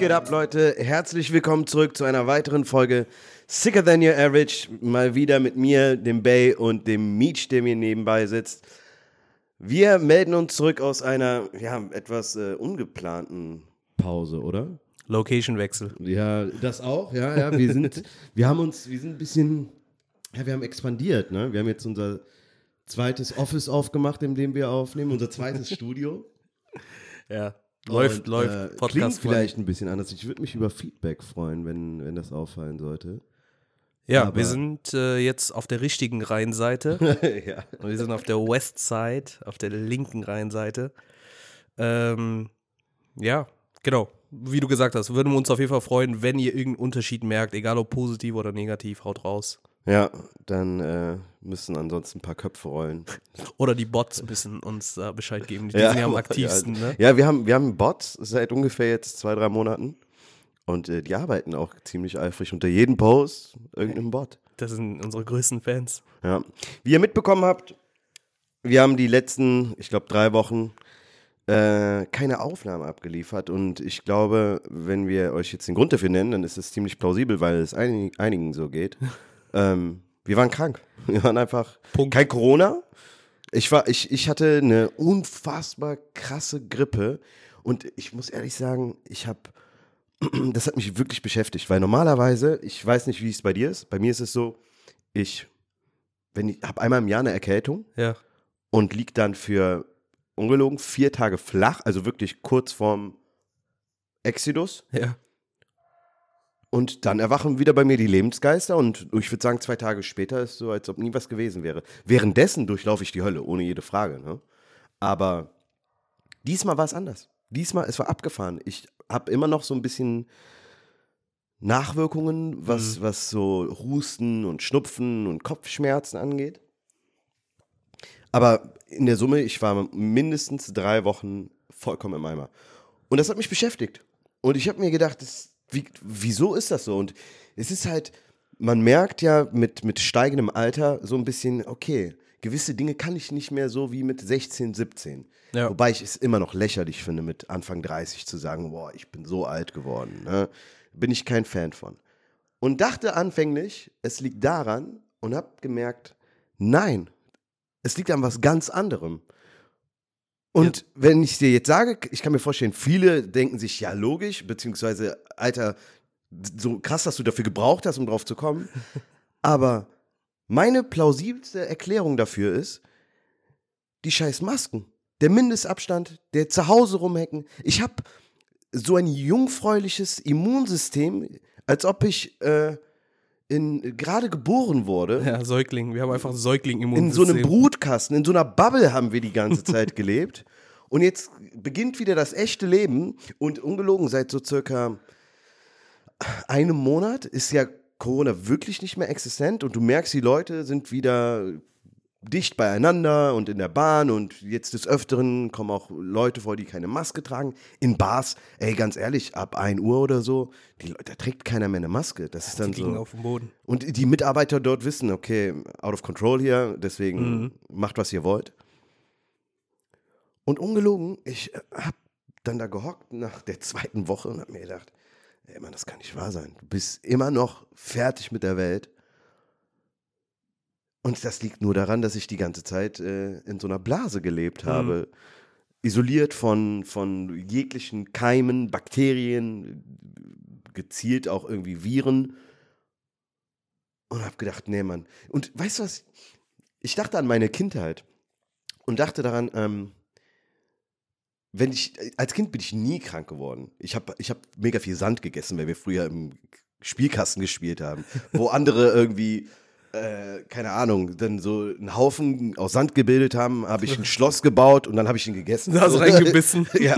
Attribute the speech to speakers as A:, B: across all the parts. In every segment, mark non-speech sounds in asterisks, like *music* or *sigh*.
A: geht ab, Leute? Herzlich willkommen zurück zu einer weiteren Folge Sicker Than Your Average. Mal wieder mit mir, dem Bay und dem Meech, der mir nebenbei sitzt. Wir melden uns zurück aus einer, ja, etwas äh, ungeplanten Pause, oder?
B: Location-Wechsel.
A: Ja, das auch, ja, ja. Wir sind, *laughs* wir haben uns, wir sind ein bisschen, ja, wir haben expandiert, ne? Wir haben jetzt unser zweites Office aufgemacht, in dem wir aufnehmen, unser zweites Studio. *laughs*
B: Ja. Läuft,
A: Und,
B: läuft.
A: Äh,
B: Podcast
A: klingt vielleicht ein bisschen anders. Ich würde mich über Feedback freuen, wenn, wenn das auffallen sollte.
B: Ja,
A: aber-
B: wir sind äh, jetzt auf der richtigen Rheinseite. *laughs*
A: ja.
B: wir sind auf der Westside, auf der linken Rheinseite. Ähm, ja, genau. Wie du gesagt hast, würden wir uns auf jeden Fall freuen, wenn ihr irgendeinen Unterschied merkt, egal ob positiv oder negativ, haut raus.
A: Ja, dann äh, müssen ansonsten ein paar Köpfe rollen. *laughs*
B: Oder die Bots müssen uns da Bescheid geben. Die
A: Ja,
B: sind ja am *laughs*
A: ja.
B: aktivsten, ne?
A: Ja, wir haben, wir haben Bots seit ungefähr jetzt zwei, drei Monaten. Und äh, die arbeiten auch ziemlich eifrig. Unter jedem Post irgendein Bot.
B: Das sind unsere größten Fans.
A: Ja. Wie ihr mitbekommen habt, wir haben die letzten, ich glaube, drei Wochen äh, keine Aufnahmen abgeliefert. Und ich glaube, wenn wir euch jetzt den Grund dafür nennen, dann ist es ziemlich plausibel, weil es einig, einigen so geht. *laughs* ähm, wir waren krank. *laughs* Wir waren einfach
B: Punkt.
A: kein Corona. Ich, war, ich, ich hatte eine unfassbar krasse Grippe. Und ich muss ehrlich sagen, ich habe *clears throat* das hat mich wirklich beschäftigt, weil normalerweise, ich weiß nicht, wie es bei dir ist, bei mir ist es so, ich, wenn ich habe einmal im Jahr eine Erkältung
B: Ja.
A: und lieg dann für ungelogen vier Tage flach, also wirklich kurz vorm Exodus
B: Ja.
A: Und dann erwachen wieder bei mir die Lebensgeister und ich würde sagen, zwei Tage später ist so, als ob nie was gewesen wäre. Währenddessen durchlaufe ich die Hölle, ohne jede Frage. Ne? Aber diesmal war es anders. Diesmal, es war abgefahren. Ich habe immer noch so ein bisschen Nachwirkungen, was, was so Husten und Schnupfen und Kopfschmerzen angeht. Aber in der Summe, ich war mindestens drei Wochen vollkommen im Eimer. Und das hat mich beschäftigt. Und ich habe mir gedacht, das, wie, wieso ist das so? Und es ist halt, man merkt ja mit, mit steigendem Alter so ein bisschen, okay, gewisse Dinge kann ich nicht mehr so wie mit 16, 17.
B: Ja.
A: Wobei ich es immer noch lächerlich finde, mit Anfang 30 zu sagen, boah, ich bin so alt geworden. Ne? Bin ich kein Fan von. Und dachte anfänglich, es liegt daran und habe gemerkt, nein, es liegt an was ganz anderem. Und wenn ich dir jetzt sage, ich kann mir vorstellen, viele denken sich, ja, logisch, beziehungsweise, Alter, so krass, dass du dafür gebraucht hast, um drauf zu kommen. *laughs* Aber meine plausibelste Erklärung dafür ist, die scheiß Masken. Der Mindestabstand, der zu Hause rumhecken. Ich habe so ein jungfräuliches Immunsystem, als ob ich äh, in, gerade geboren wurde
B: Ja, Säugling. Wir haben einfach säugling
A: in so einem Brutkasten, in so einer Bubble haben wir die ganze *laughs* Zeit gelebt. Und jetzt beginnt wieder das echte Leben. Und ungelogen, seit so circa einem Monat ist ja Corona wirklich nicht mehr existent. Und du merkst, die Leute sind wieder dicht beieinander und in der Bahn. Und jetzt des Öfteren kommen auch Leute vor, die keine Maske tragen. In Bars, ey, ganz ehrlich, ab 1 Uhr oder so, die, Leute- da trägt keiner mehr eine Maske. Das ist dann
B: Die
A: so.
B: auf dem Boden.
A: Und die Mitarbeiter dort wissen, okay, out of control hier, deswegen
B: Mhm.
A: macht, was ihr wollt. Und ungelogen, ich äh, hab dann da gehockt nach der zweiten Woche und hab mir gedacht, ey Mann, das kann nicht wahr sein. Du bist immer noch fertig mit der Welt. Und das liegt nur daran, dass ich die ganze Zeit äh, in so einer Blase gelebt habe. Isoliert von, von jeglichen Keimen, Bakterien, gezielt auch irgendwie Viren. Und hab gedacht, nee, Mann. Und weißt du was? Ich dachte an meine Kindheit und dachte daran, ähm, wenn ich, als Kind bin ich nie krank geworden. Ich habe ich hab mega viel Sand gegessen, weil wir früher im Spielkasten gespielt haben, wo andere irgendwie, äh, keine Ahnung, dann so einen Haufen aus Sand gebildet haben, habe ich ein Schloss gebaut und dann habe ich ihn gegessen.
B: Da hast reingebissen. *laughs*
A: ja.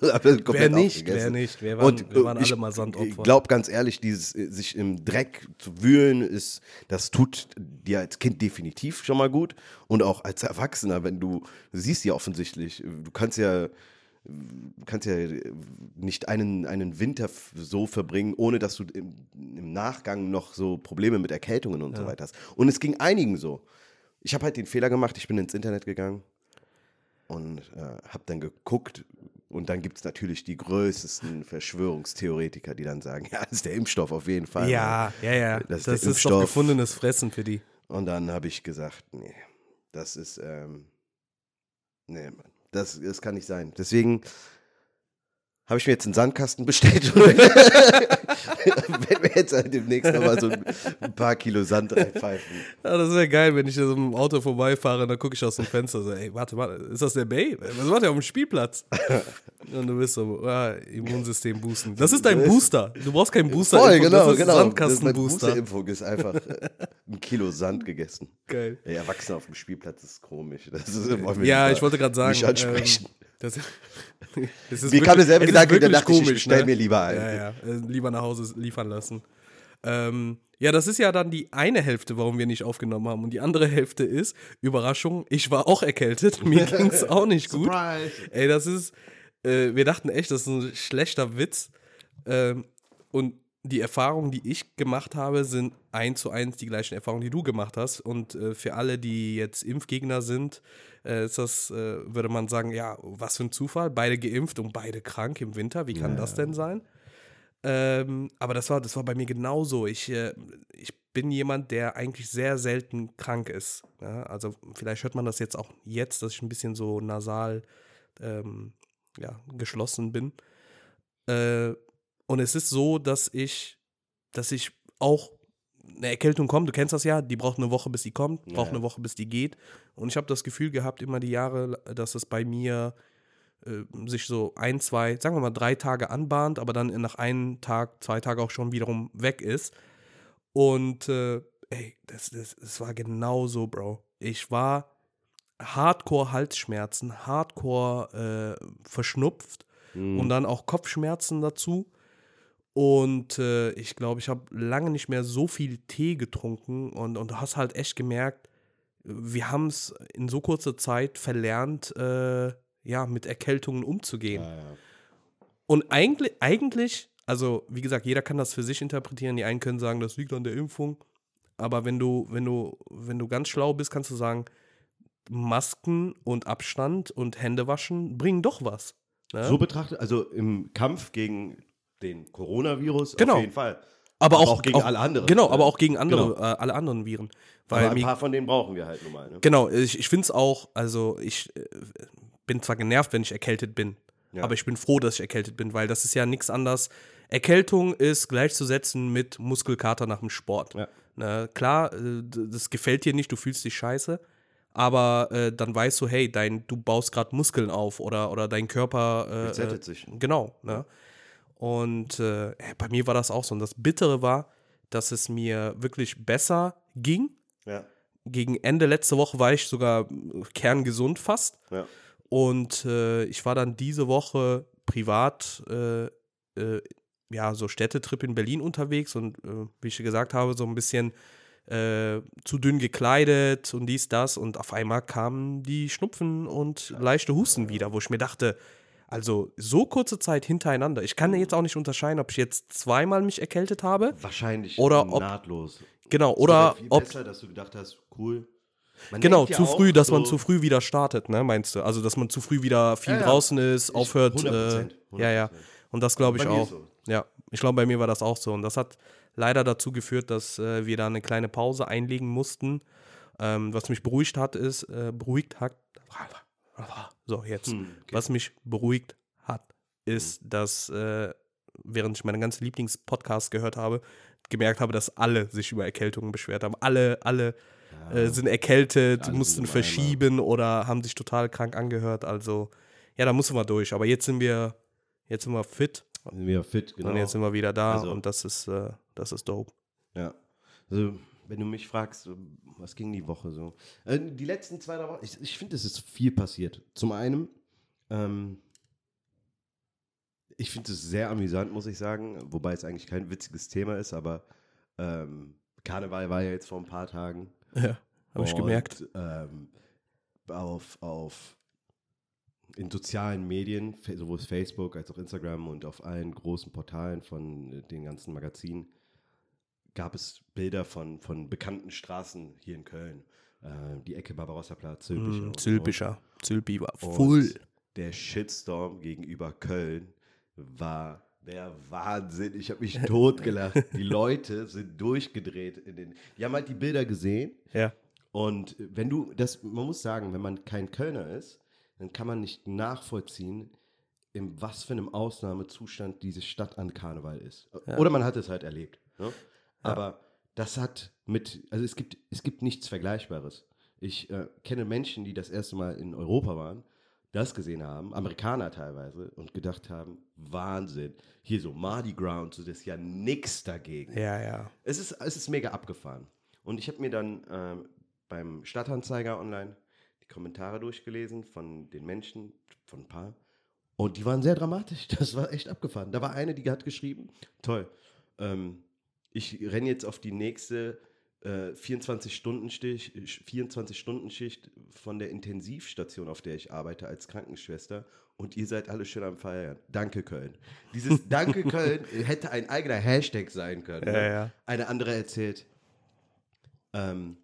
B: Wer nicht, wer nicht. Wir waren,
A: Und,
B: wir waren
A: ich,
B: alle mal Sandopfer.
A: Ich glaube ganz ehrlich, dieses äh, sich im Dreck zu wühlen, ist, das tut dir als Kind definitiv schon mal gut. Und auch als Erwachsener, wenn du, du siehst ja offensichtlich, du kannst ja, kannst ja nicht einen, einen Winter so verbringen, ohne dass du im, im Nachgang noch so Probleme mit Erkältungen und so weiter hast. Und es ging einigen so. Ich habe halt den Fehler gemacht, ich bin ins Internet gegangen und äh, habe dann geguckt Und dann gibt es natürlich die größten Verschwörungstheoretiker, die dann sagen, *laughs* ja, das ist der Impfstoff auf jeden Fall.
B: Ja, ja, ja.
A: Das
B: Das,
A: ist der
B: ist doch
A: Impfstoff.
B: gefundenes Fressen für die.
A: Und dann habe ich gesagt, nee, das ist, ähm, nee, Mann, das, das kann nicht sein. Deswegen habe ich mir jetzt einen Sandkasten bestellt. *laughs* wenn wir jetzt halt demnächst nochmal so ein, paar Kilo Sand reinpfeifen.
B: Ja, das wäre geil, wenn ich so im Auto vorbeifahre, dann gucke ich aus dem Fenster so, ey, warte, warte, ist das der Bay? Was macht der auf dem Spielplatz? *laughs* Und du bist so, ah, Immunsystem boosten. Das ist dein Booster. Du brauchst keinen Booster.
A: Voll, genau,
B: das ist
A: genau.
B: Sandkastenbooster.
A: Das- Boosterimpfung ist einfach äh, ein Kilo Sand gegessen.
B: Geil.
A: Ey, Erwachsene auf dem Spielplatz ist komisch. Das ist,
B: Ja, ich wollte gerade sagen.
A: nicht ansprechen.
B: Ähm, das, *laughs* das ist
A: Mir kam derselbe Gedanke, da
B: wirklich
A: dachte ich, ich bestell mir lieber ein.
B: Ja, ja, äh, lieber nach Hause liefern lassen. Ähm, ja, das ist ja dann die eine Hälfte, warum wir nicht aufgenommen haben. Und die andere Hälfte ist, Überraschung, ich war auch erkältet. Mir *laughs* ging es auch nicht gut.
A: Surprise.
B: Ey, das ist, äh, wir dachten echt, das ist ein schlechter Witz. Ähm, und die Erfahrungen, die ich gemacht habe, sind eins zu eins die gleichen Erfahrungen, die du gemacht hast. Und äh, für alle, die jetzt Impfgegner sind, äh, ist das, äh, würde man sagen, ja, was für ein Zufall. Beide geimpft und beide krank im Winter. Wie kann
A: Ja.
B: das denn sein? Ähm, aber das war, das war bei mir genauso. Ich, äh, ich bin jemand, der eigentlich sehr selten krank ist. Ja? Also vielleicht hört man das jetzt auch jetzt, dass ich ein bisschen so nasal ähm, ja, geschlossen bin. Äh, und es ist so, dass ich, dass ich auch eine Erkältung kommt, du kennst das ja, die braucht eine Woche, bis die kommt, braucht
A: Ja.
B: eine Woche, bis die geht. Und ich habe das Gefühl gehabt, immer die Jahre, dass es bei mir äh, sich so ein, zwei, sagen wir mal drei Tage anbahnt, aber dann nach einem Tag, zwei Tage auch schon wiederum weg ist. Und äh, ey, das, das, das war genau so, Bro. Ich war Hardcore Halsschmerzen, Hardcore äh, verschnupft
A: Mhm.
B: und dann auch Kopfschmerzen dazu. Und äh, ich glaube, ich habe lange nicht mehr so viel Tee getrunken und, und du hast halt echt gemerkt, wir haben es in so kurzer Zeit verlernt, äh, ja, mit Erkältungen umzugehen.
A: Ja, ja.
B: Und eigentlich, eigentlich, also wie gesagt, jeder kann das für sich interpretieren. Die einen können sagen, das liegt an der Impfung. Aber wenn du, wenn du, wenn du ganz schlau bist, kannst du sagen, Masken und Abstand und Hände waschen bringen doch was. Ne?
A: So betrachtet, also im Kampf gegen den Coronavirus
B: Genau.
A: auf jeden Fall.
B: aber,
A: aber
B: auch,
A: auch gegen alle anderen.
B: Genau, aber auch gegen andere,
A: Genau.
B: äh, alle anderen Viren.
A: Aber
B: Weil
A: ein
B: mir,
A: paar von denen brauchen wir halt nun mal. Ne?
B: genau, ich, ich finde es auch, also ich äh, bin zwar genervt, wenn ich erkältet bin,
A: Ja.
B: aber ich bin froh, dass ich erkältet bin, weil das ist ja nichts anderes. Erkältung ist gleichzusetzen mit Muskelkater nach dem Sport.
A: Ja.
B: Ne, klar, äh, das gefällt dir nicht, du fühlst dich scheiße, aber äh, dann weißt du, hey, dein, du baust gerade Muskeln auf oder, oder dein Körper. Äh,
A: Resettet
B: äh,
A: sich.
B: Genau. Ne? Und äh, bei mir war das auch so. Und das Bittere war, dass es mir wirklich besser ging.
A: Ja.
B: Gegen Ende letzte Woche war ich sogar äh, kerngesund fast.
A: Ja.
B: Und äh, ich war dann diese Woche privat, äh, äh, ja, so Städtetrip in Berlin unterwegs und äh, wie ich gesagt habe, so ein bisschen äh, zu dünn gekleidet und dies, das. Und auf einmal kamen die Schnupfen und leichte Husten wieder, wo ich mir dachte, also so kurze Zeit hintereinander. Ich kann jetzt auch nicht unterscheiden, ob ich jetzt zweimal mich erkältet habe.
A: Wahrscheinlich
B: Oder ob-
A: nahtlos.
B: Genau, oder
A: viel
B: ob
A: besser, dass du gedacht hast, cool. Man
B: Genau,
A: ja
B: zu früh, dass man
A: so-
B: zu früh wieder startet, ne, meinst du? Also, dass man zu früh wieder viel
A: Ja, ja.
B: draußen ist,
A: Ich-
B: aufhört.
A: 100%,
B: Äh, ja, ja.
A: 100%.
B: Und das glaube ich auch.
A: so.
B: Ja, ich glaube, bei mir war das auch so. Und das hat leider dazu geführt, dass äh, wir da eine kleine Pause einlegen mussten. Ähm, was mich beruhigt hat, ist, äh, beruhigt hat. So, jetzt.
A: Hm, okay.
B: Was mich beruhigt hat, ist, dass äh, während ich meine ganzen Lieblingspodcasts gehört habe, gemerkt habe, dass alle sich über Erkältungen beschwert haben. Alle, alle äh, sind erkältet,
A: Alle sind
B: mussten
A: im Eimer.
B: verschieben oder haben sich total krank angehört. Also, ja, da mussten wir durch. Aber jetzt sind wir, jetzt sind wir fit
A: Sind wir fit, genau.
B: und jetzt sind wir wieder da
A: Also-
B: und das ist, äh, das ist dope.
A: Ja. Also, wenn du mich fragst, was ging die Woche so? Äh, die letzten zwei, drei Wochen, ich, ich finde, es ist viel passiert. Zum einen, ähm, ich finde es sehr amüsant, muss ich sagen, wobei es eigentlich kein witziges Thema ist, aber ähm, Karneval war ja jetzt vor ein paar Tagen.
B: Ja, habe ich gemerkt.
A: Ähm, auf, auf in sozialen Medien, sowohl Facebook als auch Instagram und auf allen großen Portalen von den ganzen Magazinen, gab es Bilder von, von bekannten Straßen hier in Köln. Äh, die Ecke Barbarossa-Platz, Zülpicher.
B: Mm. Zülpischer. Zülpi war full.
A: der Shitstorm gegenüber Köln war der Wahnsinn. Ich habe mich totgelacht. *laughs* Die Leute sind durchgedreht. In den, die haben halt die Bilder gesehen.
B: Ja.
A: Und wenn du, das, man muss sagen, wenn man kein Kölner ist, dann kann man nicht nachvollziehen, in was für einem Ausnahmezustand diese Stadt an Karneval ist. Oder man hat es halt erlebt. Ne? Aber das hat mit, also es gibt, es gibt nichts Vergleichbares. Ich äh, kenne Menschen, die das erste Mal in Europa waren, das gesehen haben, Amerikaner teilweise, und gedacht haben, Wahnsinn, hier so Mardi Gras und so, das ist ja nix dagegen.
B: Ja, ja.
A: Es ist, es ist mega abgefahren. Und ich habe mir dann ähm, beim Stadtanzeiger online die Kommentare durchgelesen von den Menschen, von ein paar. Und die waren sehr dramatisch. Das war echt abgefahren. Da war eine, die hat geschrieben, toll, ähm, ich renne jetzt auf die nächste äh, 24-Stunden-Schicht 24 von der Intensivstation, auf der ich arbeite als Krankenschwester. Und ihr seid alle schön am Feiern. Danke, Köln. Dieses *laughs* Danke, Köln hätte ein eigener Hashtag sein können.
B: Ja,
A: ne?
B: ja.
A: Eine andere erzählt, ähm,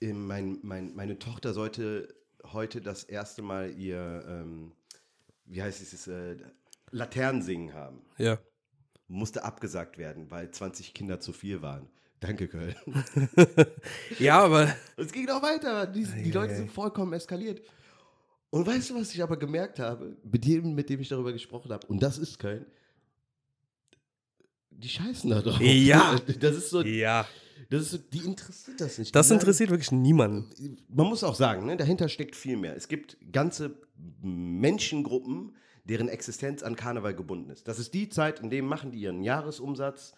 A: in mein, mein, meine Tochter sollte heute das erste Mal ihr, ähm, wie heißt es, äh, Laternensingen haben.
B: Ja.
A: Musste abgesagt werden, weil 20 Kinder zu viel waren. Danke, Köln. *laughs*
B: Ja, aber. *laughs*
A: es ging noch weiter. Die, die Leute sind vollkommen eskaliert. Und weißt du, was ich aber gemerkt habe? Mit dem, mit dem ich darüber gesprochen habe, und das ist Köln. Die scheißen da drauf.
B: Ja. *laughs*
A: Das ist so,
B: Ja.
A: das ist so die interessiert das nicht.
B: Das interessiert wirklich niemanden.
A: man muss auch sagen, ne, dahinter steckt viel mehr. Es gibt ganze Menschengruppen, deren Existenz an Karneval gebunden ist. Das ist die Zeit, in der machen die ihren Jahresumsatz.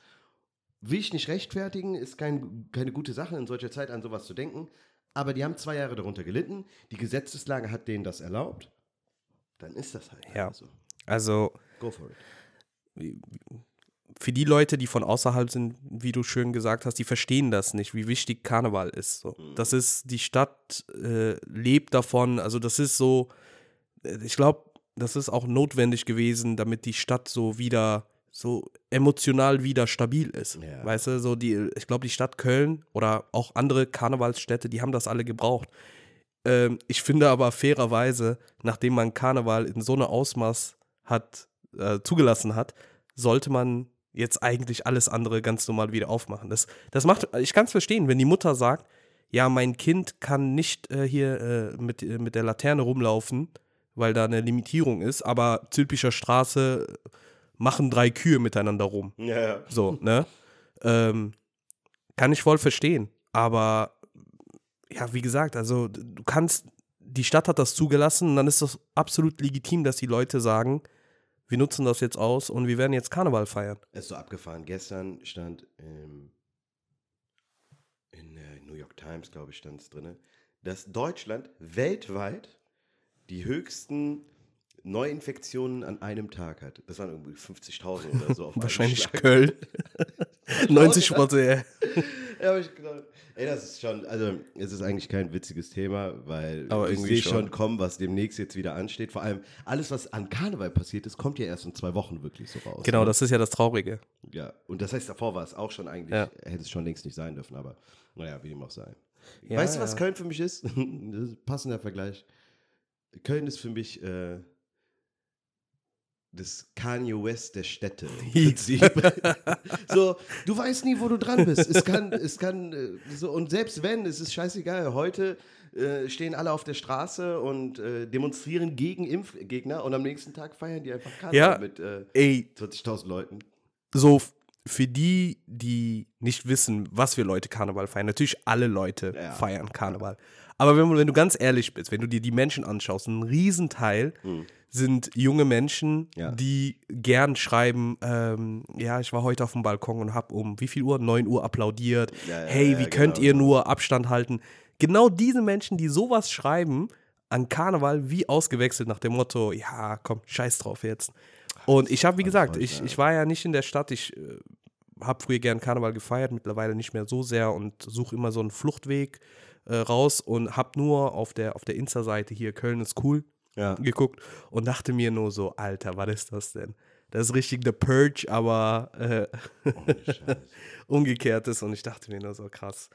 A: Will ich nicht rechtfertigen, ist kein, keine gute Sache, in solcher Zeit an sowas zu denken. Aber die haben zwei Jahre darunter gelitten. Die Gesetzeslage hat denen das erlaubt. Dann ist das halt
B: Ja.
A: so.
B: Also,
A: Go for it.
B: für die Leute, die von außerhalb sind, wie du schön gesagt hast, die verstehen das nicht, wie wichtig Karneval ist. So. Das ist, die Stadt äh, lebt davon, also das ist so, äh, ich glaube, das ist auch notwendig gewesen, damit die Stadt so wieder, so emotional wieder stabil ist.
A: Ja.
B: Weißt du, so die, ich glaube, die Stadt Köln oder auch andere Karnevalsstädte, die haben das alle gebraucht. Ähm, ich finde aber fairerweise, nachdem man Karneval in so einem Ausmaß hat, äh, zugelassen hat, sollte man jetzt eigentlich alles andere ganz normal wieder aufmachen. Das, das macht, ich kann es verstehen, wenn die Mutter sagt, ja, mein Kind kann nicht äh, hier äh, mit, äh, mit der Laterne rumlaufen, weil da eine Limitierung ist, aber Zülpicher Straße machen drei Kühe miteinander rum.
A: Ja, ja.
B: So, ne? Ähm, kann ich voll verstehen. Aber ja, wie gesagt, also du kannst, die Stadt hat das zugelassen und dann ist das absolut legitim, dass die Leute sagen, wir nutzen das jetzt aus und wir werden jetzt Karneval feiern.
A: Es ist so abgefahren. Gestern stand ähm, in der New York Times, glaube ich, stand es drin, dass Deutschland weltweit die höchsten Neuinfektionen an einem Tag hat. Das waren irgendwie 50.000 oder so. Auf
B: Wahrscheinlich. Köln. *laughs* 90 Prozent.
A: Ja, aber ich gedacht, ey, das ist schon, also es ist eigentlich kein witziges Thema, weil
B: Aber
A: ich sehe schon
B: schon.
A: kommen, was demnächst jetzt wieder ansteht. Vor allem alles, was an Karneval passiert ist, kommt ja erst in zwei Wochen wirklich so raus.
B: Genau,
A: ne?
B: das ist ja das Traurige.
A: Ja, und das heißt, davor war es auch schon eigentlich,
B: Ja.
A: hätte es schon längst nicht sein dürfen, aber naja, wie dem auch sei.
B: Ja,
A: weißt du, was
B: ja.
A: Köln für mich ist? *laughs* das ist ein passender Vergleich. Köln ist für mich äh, das Kanye West der Städte. *laughs* *laughs* So, du weißt nie, wo du dran bist. Es kann, es kann, äh, so, und selbst wenn, es ist scheißegal. Heute äh, stehen alle auf der Straße und äh, demonstrieren gegen Impfgegner und am nächsten Tag feiern die einfach Karneval
B: Ja.
A: mit äh,
B: Ey,
A: 20.000 Leuten.
B: so für die, die nicht wissen, was für Leute Karneval feiern, natürlich alle Leute
A: Ja.
B: feiern Karneval. Aber wenn, wenn du ganz ehrlich bist, wenn du dir die Menschen anschaust, ein Riesenteil sind junge Menschen.
A: Ja.
B: die gern schreiben, ähm, ja, ich war heute auf dem Balkon und hab um wie viel Uhr? 9 Uhr applaudiert.
A: Ja, ja,
B: hey, wie könnt
A: genau,
B: ihr
A: genau.
B: nur Abstand halten? Genau diese Menschen, die sowas schreiben, an Karneval wie ausgewechselt nach dem Motto, ja, komm, scheiß drauf jetzt. Und ich habe, wie gesagt, ich, ich war ja nicht in der Stadt, ich äh, habe früher gern Karneval gefeiert, mittlerweile nicht mehr so sehr und suche immer so einen Fluchtweg äh, raus und habe nur auf der, auf der Insta-Seite hier Köln ist cool
A: Ja.
B: geguckt und dachte mir nur so, Alter, was ist das denn? Das ist richtig The Purge, aber äh, *laughs* umgekehrtes und ich dachte mir nur so, krass.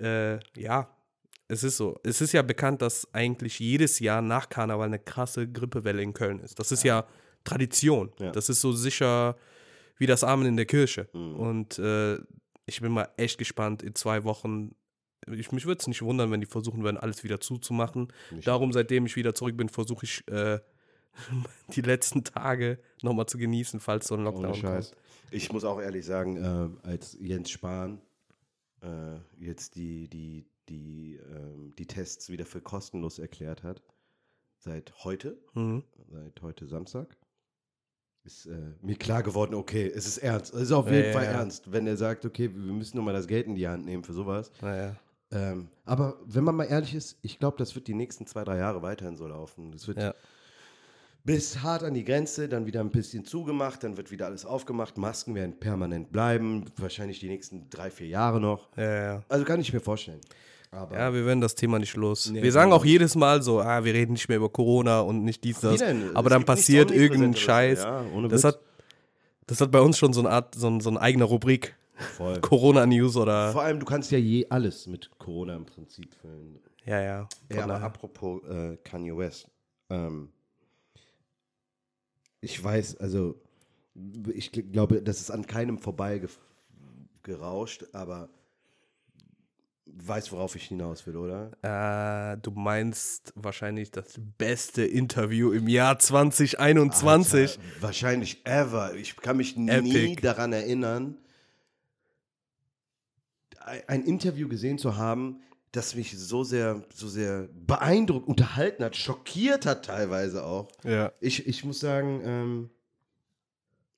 B: Äh, ja, Es ist so. Es ist ja bekannt, dass eigentlich jedes Jahr nach Karneval eine krasse Grippewelle in Köln ist. Das ist ja, Tradition.
A: Ja.
B: Das ist so sicher wie das Amen in der Kirche.
A: Mhm.
B: Und äh, ich bin mal echt gespannt in zwei Wochen. Ich, mich würde es nicht wundern, wenn die versuchen würden, alles wieder zuzumachen.
A: Nicht-
B: Darum, seitdem ich wieder zurück bin, versuche ich äh, *laughs* die letzten Tage nochmal zu genießen, falls so ein Lockdown kommt.
A: Ich muss auch ehrlich sagen, äh, als Jens Spahn äh, jetzt die, die, die, ähm, die Tests wieder für kostenlos erklärt hat, seit heute,
B: Mhm.
A: seit heute Samstag, ist äh, mir klar geworden, okay, es ist ernst. Es ist auf
B: Ja,
A: jeden
B: ja,
A: Fall
B: ja.
A: ernst, wenn er sagt, okay, wir müssen nochmal das Geld in die Hand nehmen für sowas. Ähm, aber wenn man mal ehrlich ist, ich glaube, das wird die nächsten zwei, drei Jahre weiterhin so laufen. Das wird
B: Ja.
A: bis hart an die Grenze, dann wieder ein bisschen zugemacht, dann wird wieder alles aufgemacht. Masken werden permanent bleiben, wahrscheinlich die nächsten drei, vier Jahre noch.
B: Ja, ja.
A: Also kann ich mir vorstellen. Aber
B: Ja, wir werden das Thema nicht los.
A: Nee,
B: wir sagen auch jedes Mal so, ah, wir reden nicht mehr über Corona und nicht dies, das. Aber dann passiert irgendein. Scheiß.
A: Ja,
B: das, hat, das hat bei uns schon so eine Art, so, so eine eigene Rubrik. *laughs* Corona-News oder.
A: Vor allem, du kannst ja je alles mit Corona im Prinzip füllen.
B: Ja, ja.
A: Ja, aber apropos äh, Kanye West. Ähm, ich weiß, also ich gl- glaube, das ist an keinem vorbei gerauscht, aber weiß, worauf ich hinaus will, oder?
B: Äh, du meinst wahrscheinlich das beste Interview im Jahr 2021.
A: Alter, wahrscheinlich ever. Ich kann mich nie
B: Epic.
A: daran erinnern, ein Interview gesehen zu haben, das mich so sehr, so sehr beeindruckt, unterhalten hat, schockiert hat teilweise auch.
B: Ja.
A: Ich, ich muss sagen, ähm,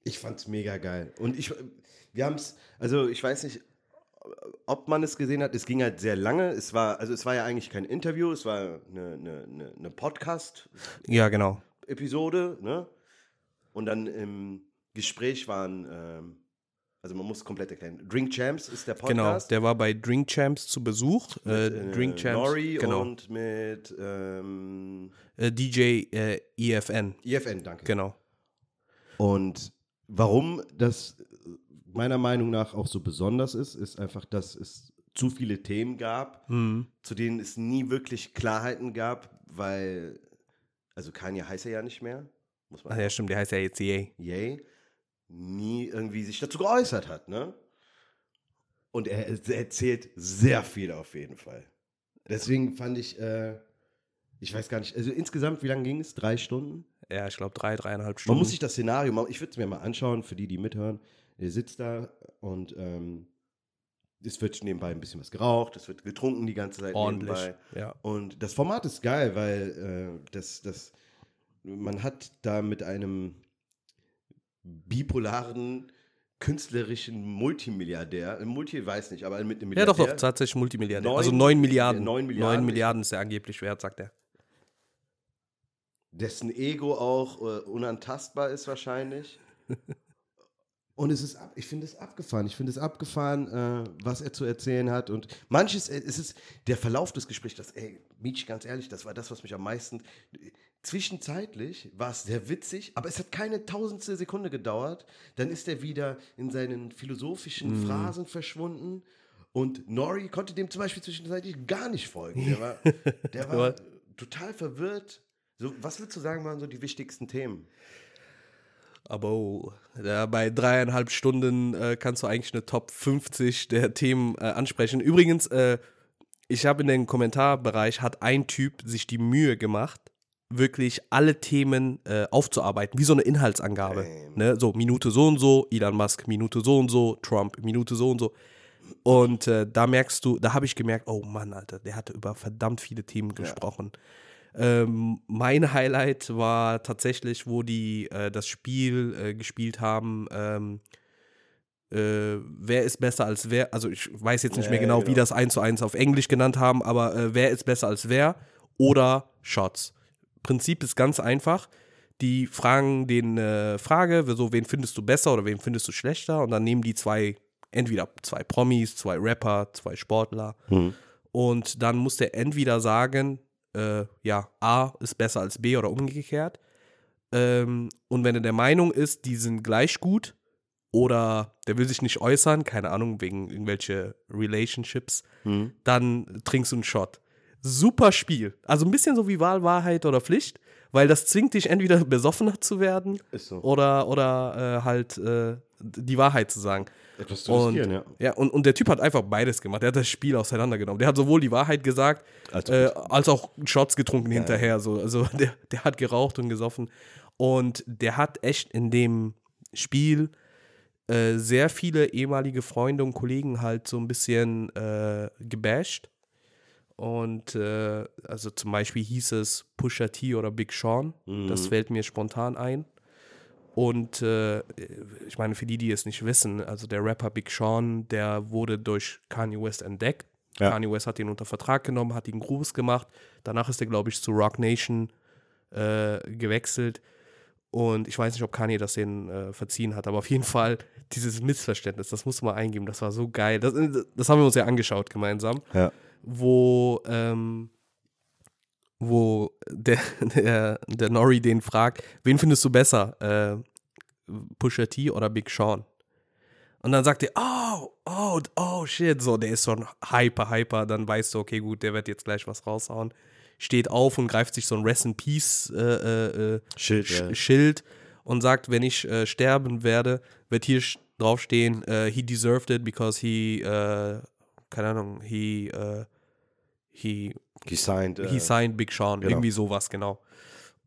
A: ich fand's mega geil. Und ich, wir haben es, also ich weiß nicht, ob man es gesehen hat, es ging halt sehr lange. Es war, also es war ja eigentlich kein Interview, es war eine, eine, eine, Podcast,
B: Ja, genau.
A: Episode, ne? Und dann im Gespräch waren, ähm, also man muss komplett erklären. Drink Champs ist der
B: Genau.
A: Podcast.
B: Der war bei Drink Champs zu Besuch. Äh,
A: mit, äh,
B: Drink Champs.
A: Nori
B: genau.
A: und mit ähm,
B: Äh, DJ äh, EFN.
A: IFN, danke.
B: Genau.
A: Und warum das äh, meiner Meinung nach auch so besonders ist, ist einfach, dass es zu viele Themen gab,
B: Mhm.
A: zu denen es nie wirklich Klarheiten gab, weil, also Kanye heißt er ja nicht mehr, muss man
B: Ach ja, stimmt, der heißt ja jetzt Yay.
A: Yay, nie irgendwie sich dazu geäußert hat, ne? Und er, er erzählt sehr viel auf jeden Fall. Deswegen fand ich, äh, ich weiß gar nicht, also insgesamt, wie lange ging es? Drei Stunden?
B: Ja, ich glaube drei, dreieinhalb
A: Man
B: Stunden.
A: muss sich das Szenario, ich würde es mir mal anschauen, für die, die mithören. Er sitzt da und ähm, es wird nebenbei ein bisschen was geraucht, es wird getrunken die ganze Zeit
B: ordentlich.
A: nebenbei.
B: Ja.
A: Und das Format ist geil, weil äh, das, das, man hat da mit einem bipolaren, künstlerischen Multimilliardär, äh, Multi weiß nicht, aber mit einem
B: ja, doch,
A: Milliardär,
B: doch, tatsächlich Multimilliardär.
A: Neun-
B: also 9 Milliarden.
A: Ja, neun
B: 9
A: Milliarden.
B: Milliarden ist er angeblich wert, sagt er.
A: dessen Ego auch äh, unantastbar ist wahrscheinlich. *laughs* Und es ist, ab, ich finde es abgefahren. Ich finde es abgefahren, äh, was er zu erzählen hat. Und manches, äh, es ist der Verlauf des Gesprächs, das, ey, Mietsch, ganz ehrlich, das war das, was mich am meisten. Zwischenzeitlich war es sehr witzig, aber es hat keine tausendste Sekunde gedauert. Dann ist er wieder in seinen philosophischen Phrasen verschwunden. Und Nori konnte dem zum Beispiel zwischenzeitlich gar nicht folgen. Der war, *laughs* der war total verwirrt. So, was würdest du sagen, waren so die wichtigsten Themen?
B: Aber oh, da bei dreieinhalb Stunden äh, kannst du eigentlich eine Top 50 der Themen äh, ansprechen. Übrigens, äh, ich habe in den Kommentarbereich hat ein Typ sich die Mühe gemacht, wirklich alle Themen äh, aufzuarbeiten, wie so eine Inhaltsangabe. Ne? So, Minute so und so, Elon Musk, Minute so und so, Trump, Minute so und so. Und äh, da merkst du, da habe ich gemerkt, oh Mann, Alter, der hatte über verdammt viele Themen gesprochen. Ähm, mein Highlight war tatsächlich, wo die äh, das Spiel äh, gespielt haben. Ähm, äh, wer ist besser als wer? Also ich weiß jetzt nicht mehr genau, wie
A: genau.
B: das eins zu eins auf Englisch genannt haben, aber äh, wer ist besser als wer? Oder Shots. Prinzip ist ganz einfach. Die fragen den äh, Frage, so wen findest du besser oder wen findest du schlechter? Und dann nehmen die zwei, entweder zwei Promis, zwei Rapper, zwei Sportler. Und dann muss der entweder sagen, äh, ja, A ist besser als B oder umgekehrt. Ähm, und wenn er der Meinung ist, die sind gleich gut oder der will sich nicht äußern, keine Ahnung, wegen irgendwelche Relationships, dann trinkst du einen Shot. super Spiel. Also ein bisschen so wie Wahl, Wahrheit oder Pflicht, weil das zwingt dich entweder besoffener zu werden
A: so.
B: oder, oder äh, halt äh, die Wahrheit zu sagen.
A: Etwas
B: Und, ja. und, und der Typ hat einfach beides gemacht. Der hat das Spiel auseinandergenommen. Der hat sowohl die Wahrheit gesagt,
A: Als
B: äh, als auch Shots getrunken hinterher. So. Also *laughs* der, der hat geraucht und gesoffen. Und der hat echt in dem Spiel äh, sehr viele ehemalige Freunde und Kollegen halt so ein bisschen äh, gebasht. Und äh, also zum Beispiel hieß es Pusha T oder Big Sean. Das fällt mir spontan ein. Und äh, ich meine, für die, die es nicht wissen, also der Rapper Big Sean, der wurde durch Kanye West entdeckt.
A: Ja.
B: Kanye West hat ihn unter Vertrag genommen, hat ihn Grooves gemacht. Danach ist er, glaube ich, zu Rock Nation äh, gewechselt. Und ich weiß nicht, ob Kanye das denen äh, verziehen hat, aber auf jeden Fall dieses Missverständnis, das muss man eingeben, das war so geil. Das, das haben wir uns ja angeschaut gemeinsam
A: Ja.
B: wo, ähm, wo der, *laughs* der, der Nori den fragt, wen findest du besser, äh, Pusha T oder Big Sean? Und dann sagt er, oh, oh, oh, shit, so, der ist so ein Hyper, Hyper, dann weißt du, okay, gut, der wird jetzt gleich was raushauen. Steht auf und greift sich so ein Rest in Peace äh, äh, äh,
A: Schild,
B: Sch
A: ja.
B: Schild und sagt, wenn ich äh, sterben werde, wird hier draufstehen, äh, he deserved it because he, äh, keine Ahnung, he, he,
A: He signed. Äh,
B: he signed Big Sean,
A: genau.
B: irgendwie sowas, genau.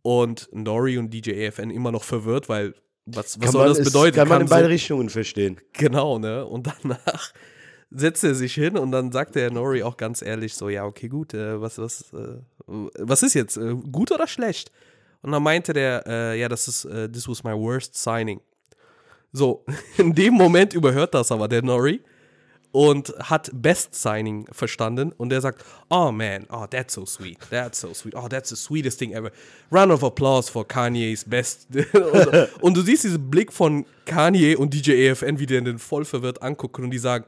B: Und Nori und DJ AFN immer noch verwirrt, weil, was, was
A: kann
B: soll das
A: es-
B: bedeuten?
A: Kann man in
B: so-
A: beide Richtungen verstehen.
B: Genau, ne? Und danach *laughs* setzt er sich hin und dann sagt der Nori auch ganz ehrlich so, ja, okay, gut, äh, was, was, äh, was ist jetzt, äh, gut oder schlecht? Und dann meinte der, äh, ja, das ist, äh, this was my worst signing. So, *laughs* in dem Moment überhört das aber der Nori und hat Best Signing verstanden und der sagt, oh man, oh that's so sweet, that's so sweet, oh that's the sweetest thing ever. Round of applause for Kanye's Best. *laughs* und, und du siehst diesen Blick von Kanye und DJ AFN, wie die den voll verwirrt angucken und die sagen,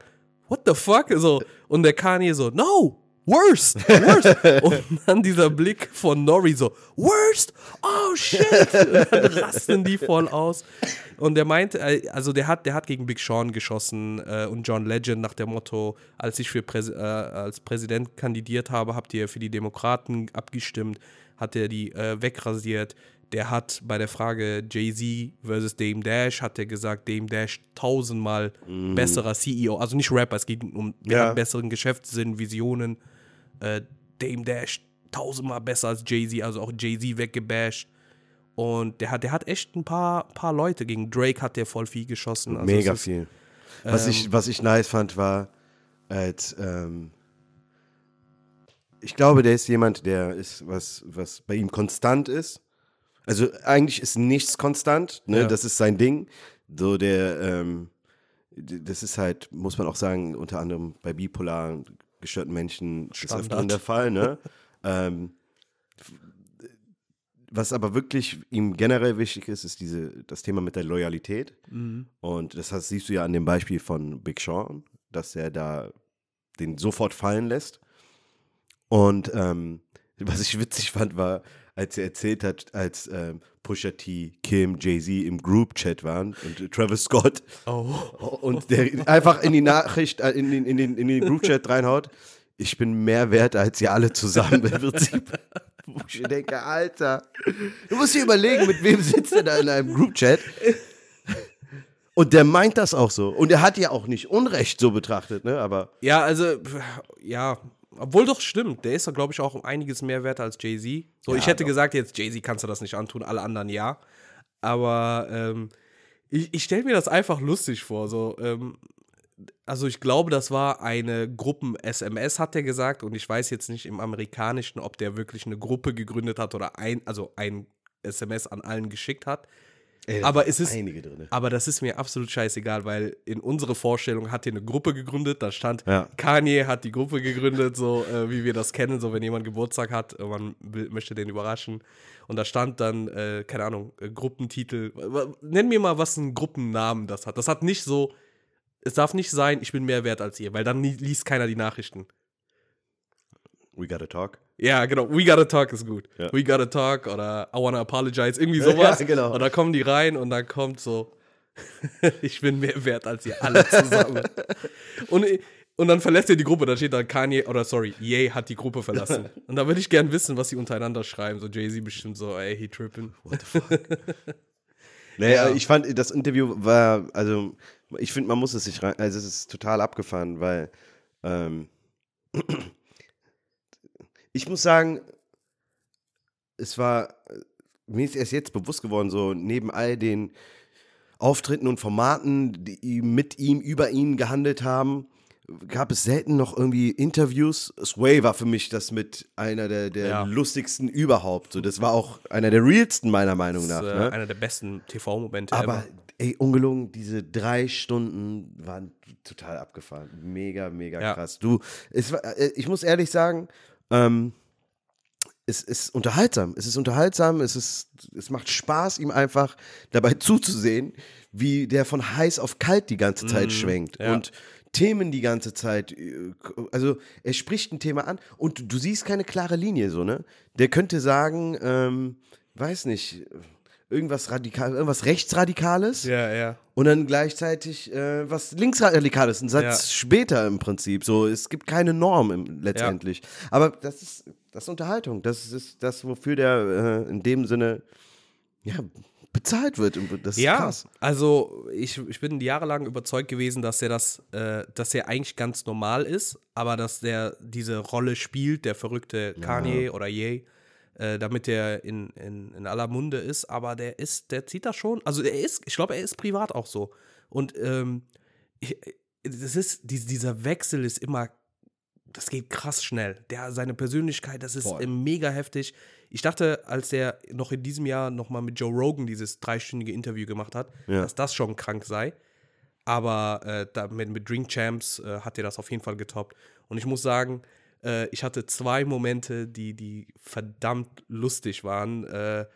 B: what the fuck? So, und der Kanye so, no, worst, worst. *laughs* und dann dieser Blick von Nori so, worst, oh shit. Und dann rasten die voll aus. Und der meinte, äh, also der hat, der hat gegen Big Sean geschossen äh, und John Legend nach dem Motto, als ich für Präsi äh, als Präsident kandidiert habe, habt ihr für die Demokraten abgestimmt, hat er die äh, wegrasiert. Der hat bei der Frage Jay-Z versus Dame Dash, hat er gesagt, Dame Dash tausendmal besserer CEO, also nicht Rapper, es geht um,
A: Ja.
B: besseren Geschäftssinn, Visionen. Äh, Dame Dash tausendmal besser als Jay-Z, also auch Jay-Z weggebasht. Und der hat, der hat echt ein paar, paar Leute. Gegen Drake hat der voll viel geschossen. Also
A: Mega
B: ist-
A: viel. Was, ich, was ich nice fand, war, als ähm, ich glaube, der ist jemand, der ist, was, was bei ihm konstant ist. Also eigentlich ist nichts konstant, ne?
B: Ja.
A: Das ist sein Ding. So der, ähm, das ist halt, muss man auch sagen, unter anderem bei bipolar gestörten Menschen
B: Standard.
A: Öfteren der Fall, ne? *laughs* ähm, was aber wirklich ihm generell wichtig ist, ist diese, das Thema mit der Loyalität. Und das heißt, siehst du ja an dem Beispiel von Big Sean, dass er da den sofort fallen lässt. Und ähm, was ich witzig fand, war, als er erzählt hat, als ähm, Pusha T, Kim, Jay-Z im Group-Chat waren und äh, Travis Scott
B: Oh.
A: und der einfach in die Nachricht, äh, in den, in den, in den Group-Chat reinhaut, ich bin mehr wert als ihr alle zusammen im Prinzip. *laughs* Ich denke, Alter, du musst dir überlegen, mit wem sitzt er da in einem Group-Chat? Und der meint das auch so. Und er hat ja auch nicht Unrecht so betrachtet, ne? Aber
B: Ja, also, ja. Obwohl doch stimmt. Der ist doch, glaube ich, auch um einiges mehr wert als Jay-Z. So, ich
A: Ja,
B: hätte
A: doch.
B: gesagt, jetzt Jay-Z kannst du das nicht antun, alle anderen ja. Aber ähm, ich, ich stelle mir das einfach lustig vor. So, ähm, also ich glaube, das war eine Gruppen-SMS, hat er gesagt. Und ich weiß jetzt nicht im Amerikanischen, ob der wirklich eine Gruppe gegründet hat oder ein, also ein SMS an allen geschickt hat.
A: Ey,
B: Aber es ist-. Aber das ist mir absolut scheißegal, weil in unserer Vorstellung hat er eine Gruppe gegründet. Da stand,
A: Ja.
B: Kanye hat die Gruppe gegründet, so äh, wie wir das kennen, so wenn jemand Geburtstag hat, äh, man möchte den überraschen. Und da stand dann, äh, keine Ahnung, äh, Gruppentitel. Nenn mir mal, was ein Gruppennamen das hat. Das hat nicht so, es darf nicht sein, ich bin mehr wert als ihr, weil dann li- liest keiner die Nachrichten.
A: We gotta talk.
B: Ja, genau. We gotta talk ist gut.
A: Ja.
B: We gotta talk oder I wanna apologize, irgendwie sowas. *laughs*
A: Ja, genau.
B: Und da kommen die rein und dann kommt so, *laughs* ich bin mehr wert als ihr alle zusammen. *laughs* und Und dann verlässt er die Gruppe, da steht da Kanye, oder sorry, Ye hat die Gruppe verlassen. Und da würde ich gern wissen, was sie untereinander schreiben. So Jay-Z bestimmt so, ey, he tripping. What the fuck?
A: Naja,
B: Ja.
A: ich fand, das Interview war, also, ich finde, man muss es sich rein, also, es ist total abgefahren, weil, ähm, ich muss sagen, es war, mir ist erst jetzt bewusst geworden, so neben all den Auftritten und Formaten, die mit ihm, über ihn gehandelt haben, gab es selten noch irgendwie Interviews. Sway war für mich das mit einer der, der
B: Ja.
A: lustigsten überhaupt. So, das war auch einer der realsten meiner Meinung nach.
B: Ist äh,
A: ne?
B: einer der besten TV-Momente
A: Aber
B: ever.
A: ey, ungelogen, diese drei Stunden waren total abgefahren. Mega, mega
B: Ja.
A: krass. Du, es war, äh, ich muss ehrlich sagen, ähm, es ist unterhaltsam. Es ist unterhaltsam. Es ist, es macht Spaß, ihm einfach dabei *laughs* zuzusehen, wie der von heiß auf kalt die ganze Zeit schwenkt
B: Mhm. ja.
A: und Themen die ganze Zeit. äh, Also er spricht ein Thema an und du siehst keine klare Linie so ne. Der könnte sagen, ähm, weiß nicht. Irgendwas radikal, irgendwas rechtsradikales
B: Ja, ja.
A: und dann gleichzeitig äh, was linksradikales, ein Satz
B: Ja.
A: später im Prinzip. So, es gibt keine Norm im, letztendlich. Aber das ist, das ist Unterhaltung. Das ist das, wofür der äh, in dem Sinne ja, bezahlt wird. Das ist
B: Ja,
A: krass.
B: also ich, ich bin jahrelang überzeugt gewesen, dass er das, äh, dass er eigentlich ganz normal ist, aber dass der diese Rolle spielt, der verrückte Kanye oder Ye, äh, damit er in, in, in aller Munde ist, aber der ist, der zieht das schon, also er ist, ich glaube, er ist privat auch so. Und ähm, ich, das ist, dies- dieser Wechsel ist immer, das geht krass schnell. Der, seine Persönlichkeit, das ist
A: Voll.
B: mega heftig. Ich dachte, als er noch in diesem Jahr nochmal mit Joe Rogan dieses dreistündige Interview gemacht hat,
A: Ja.
B: dass das schon krank sei. Aber äh, da mit, mit Drink Champs äh, hat er das auf jeden Fall getoppt. Und ich muss sagen, äh, ich hatte zwei Momente, die, die verdammt lustig waren, äh,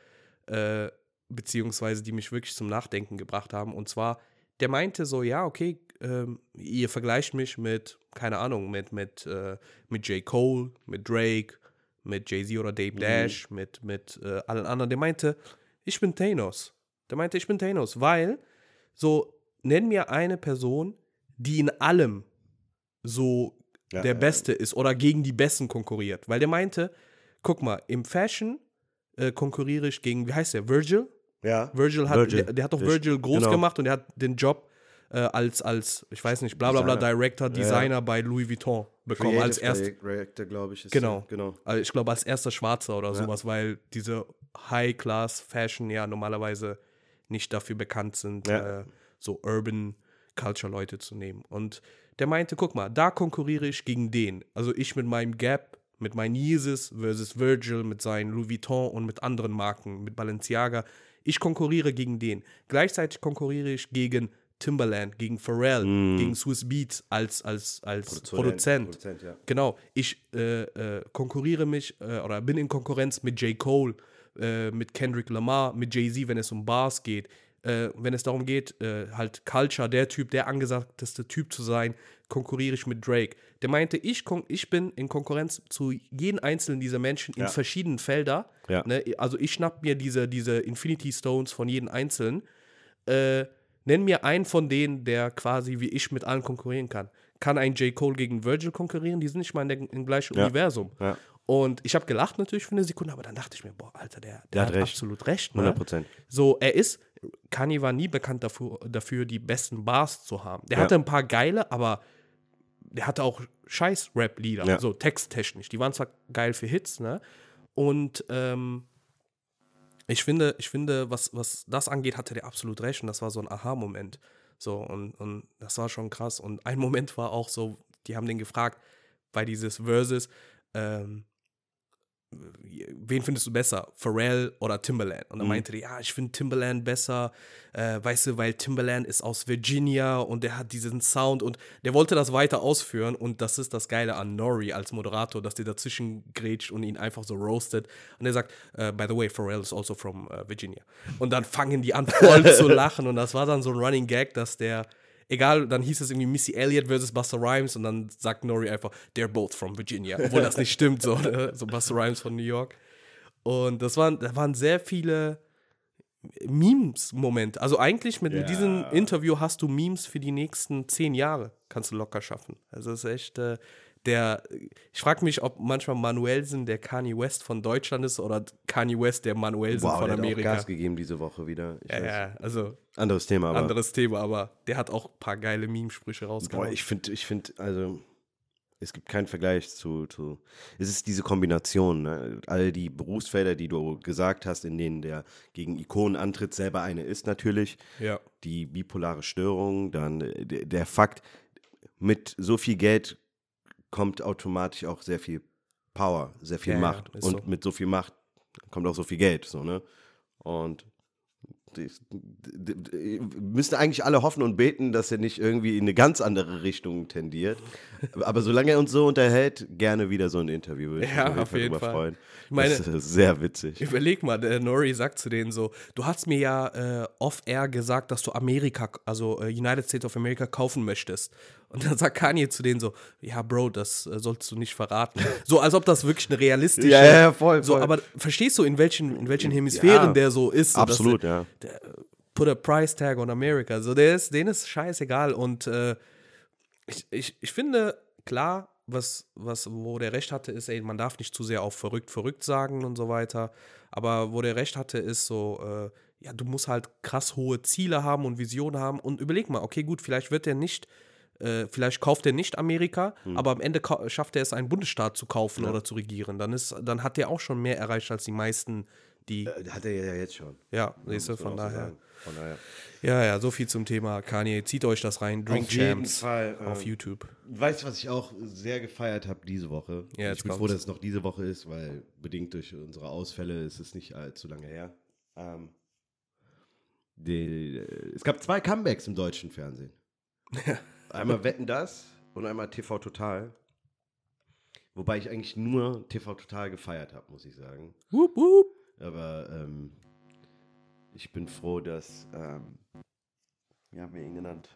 B: äh, beziehungsweise die mich wirklich zum Nachdenken gebracht haben. Und zwar, der meinte so, ja, okay, ähm, ihr vergleicht mich mit, keine Ahnung, mit, mit, äh, mit J. Cole, mit Drake, mit Jay-Z oder Dave Dash, mit, mit äh, allen anderen. Der meinte, ich bin Thanos. Der meinte, ich bin Thanos, weil so, nenn mir eine Person, die in allem so
A: Ja,
B: der
A: ja.
B: Beste ist oder gegen die Besten konkurriert. Weil der meinte, guck mal, im Fashion äh, konkurriere ich gegen, wie heißt der, Virgil?
A: Ja.
B: Virgil hat,
A: Virgil.
B: Der, der hat doch Virgil groß
A: genau.
B: gemacht und er hat den Job äh, als, als, ich weiß nicht, bla bla bla,
A: Designer.
B: Director,
A: ja.
B: Designer bei Louis Vuitton bekommen. als erst,
A: Director, glaube ich. Ist
B: Genau.
A: der. genau.
B: also ich glaube, als erster Schwarzer oder sowas, weil diese High-Class-Fashion ja normalerweise nicht dafür bekannt sind,
A: Ja.
B: äh, so Urban Culture-Leute zu nehmen. Und der meinte, guck mal, da konkurriere ich gegen den. Also ich mit meinem Gap, mit meinen Yeezys versus Virgil, mit seinen Louis Vuitton und mit anderen Marken, mit Balenciaga. Ich konkurriere gegen den. Gleichzeitig konkurriere ich gegen Timbaland, gegen Pharrell, gegen Swiss Beats als, als, als Produzent.
A: Produzent, ja.
B: Genau, ich äh, äh, konkurriere mich äh, oder bin in Konkurrenz mit J. Cole, äh, mit Kendrick Lamar, mit Jay-Z, wenn es um Bars geht. Äh, wenn es darum geht, äh, halt Culture, der Typ, der angesagteste Typ zu sein, konkurriere ich mit Drake. Der meinte, ich, ich bin in Konkurrenz zu jedem einzelnen dieser Menschen in
A: Ja.
B: verschiedenen Feldern.
A: Ja.
B: Ne? Also ich schnapp mir diese, diese Infinity Stones von jedem Einzelnen. Äh, nenn mir einen von denen, der quasi wie ich mit allen konkurrieren kann. Kann ein J. Cole gegen Virgil konkurrieren? Die sind nicht mal in der, im gleichen
A: Ja.
B: Universum. Und ich habe gelacht natürlich für eine Sekunde, aber dann dachte ich mir, boah, Alter, der, der
A: hat
B: hat,
A: recht.
B: absolut recht.
A: 100
B: Ne?
A: Prozent.
B: So, er ist, Kanye war nie bekannt dafür, dafür, die besten Bars zu haben. Der
A: Ja.
B: hatte ein paar geile, aber der hatte auch scheiß Rap-Lieder,
A: Ja.
B: so texttechnisch. Die waren zwar geil für Hits, ne? Und ähm, ich finde, ich finde, was, was das angeht, hatte der absolut recht und das war so ein Aha-Moment. So, und, und das war schon krass. Und ein *laughs* Moment war auch so, die haben den gefragt, bei dieses Versus, ähm, wen findest du besser, Pharrell oder Timbaland? Und dann meinte der, ja, ich finde Timbaland besser, äh, weißt du, weil Timbaland ist aus Virginia und der hat diesen Sound und der wollte das weiter ausführen und das ist das Geile an Nori als Moderator, dass der dazwischen grätscht und ihn einfach so roastet und er sagt, äh, by the way, Pharrell is also from äh, Virginia. Und dann fangen die an voll *laughs* zu lachen und das war dann so ein Running Gag, dass der Egal, dann hieß es irgendwie Missy Elliott versus Buster Rhymes und dann sagt Nori einfach, they're both from Virginia, obwohl das nicht stimmt, so, ne? so Buster Rhymes von New York. Und das waren, da waren sehr viele Memes-Moment. Also eigentlich mit
A: Ja.
B: diesem Interview hast du Memes für die nächsten zehn Jahre, kannst du locker schaffen. Also das ist echt äh, der, ich frage mich, ob manchmal Manuelsen der Kanye West von Deutschland ist oder Kanye West der Manuelsen
A: Wow,
B: von
A: der hat auch
B: Amerika.
A: Gas gegeben diese Woche wieder.
B: Ja, ja, also
A: Anderes Thema, aber.
B: anderes Thema, aber der hat auch ein paar geile Meme-Sprüche
A: Boah,
B: rausgehauen.
A: ich finde, ich finde, also es gibt keinen Vergleich zu, zu es ist diese Kombination, ne? all die Berufsfelder, die du gesagt hast, in denen der gegen Ikonen antritt, selber eine ist natürlich,
B: ja.
A: die bipolare Störung, dann äh, der, der Fakt, mit so viel Geld kommt automatisch auch sehr viel Power, sehr viel
B: Ja,
A: Macht und
B: so.
A: mit so viel Macht kommt auch so viel Geld, so, ne? Und müssten eigentlich alle hoffen und beten, dass er nicht irgendwie in eine ganz andere Richtung tendiert. Aber solange er uns so unterhält, gerne wieder so ein Interview. Würde
B: Ja, auf jeden Fall.
A: freuen.
B: Ich meine-
A: das ist sehr witzig.
B: Überleg mal, der Nori sagt zu denen so, du hast mir ja äh, off-air gesagt, dass du Amerika, also äh, United States of America kaufen möchtest. Und dann sagt Kanye zu denen so, ja Bro, das äh, sollst du nicht verraten. so, als ob das wirklich eine realistische...
A: Ja, ja, ja, voll,
B: So,
A: voll.
B: aber verstehst du, in welchen, in welchen Hemisphären
A: Ja,
B: der so ist? So, dass
A: Absolut,
B: der-
A: ja.
B: put a price tag on America. So, der ist, denen ist scheißegal. Und äh, ich, ich, ich finde, klar, was, was, wo der Recht hatte, ist, ey, man darf nicht zu sehr auf verrückt, verrückt sagen und so weiter. Aber wo der Recht hatte, ist so, äh, ja, du musst halt krass hohe Ziele haben und Visionen haben. Und überleg mal, okay, gut, vielleicht wird er nicht. Äh, Vielleicht kauft er nicht Amerika, aber am Ende schafft er es, einen Bundesstaat zu kaufen oder zu regieren. Dann, ist, dann hat er auch schon mehr erreicht als die meisten, die.
A: Äh, Hat er ja jetzt schon.
B: ja, siehst du, von
A: so
B: daher.
A: sagen. Von daher.
B: Ja, ja, so viel zum Thema Kanye. Zieht euch das rein. Drink
A: Auf
B: Champs
A: Fall,
B: auf
A: ähm,
B: YouTube.
A: Weißt du, was ich auch sehr gefeiert habe diese Woche?
B: Ja,
A: ich bin froh, dass es noch diese Woche ist, weil bedingt durch unsere Ausfälle ist es nicht allzu lange her. Ähm, die, äh, es gab zwei Comebacks im deutschen Fernsehen. *laughs* einmal Wetten das und einmal TV Total. Wobei ich eigentlich nur TV Total gefeiert habe, muss ich sagen.
B: Wup, wup.
A: Aber ähm, ich bin froh, dass, ähm, wie haben wir ihn genannt?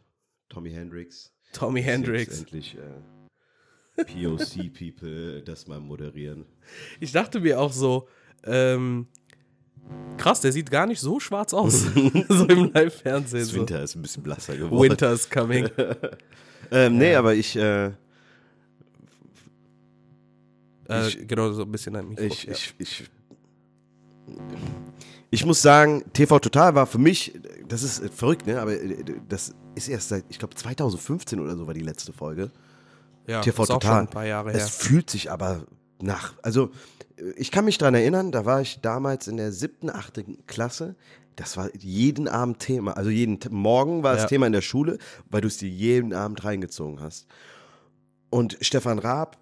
A: Tommy Hendrix.
B: Tommy Hendrix.
A: Endlich äh, POC-People das mal moderieren.
B: Ich dachte mir auch so, ähm, krass, der sieht gar nicht so schwarz aus. *laughs* so im Live-Fernsehen.
A: Das
B: So.
A: Winter ist ein bisschen blasser geworden.
B: Winter is coming. *laughs*
A: Ähm, nee, aber ich, äh,
B: äh,
A: Ich-
B: genau, so ein bisschen ein Mikro.
A: ich,
B: ja.
A: ich, ich, ich muss sagen, TV Total war für mich, das ist äh, verrückt, ne? Aber äh, das ist erst seit, ich glaube, 2015 oder so war die letzte Folge.
B: ja,
A: TV
B: ist auch
A: Total.
B: schon ein paar Jahre
A: Es
B: her.
A: fühlt sich aber nach, also äh, ich kann mich daran erinnern, da war ich damals in der siebten, achten Klasse. Das war jeden Abend Thema. Also jeden Morgen war es
B: Ja.
A: Thema in der Schule, weil du es dir jeden Abend reingezogen hast. Und Stefan Raab,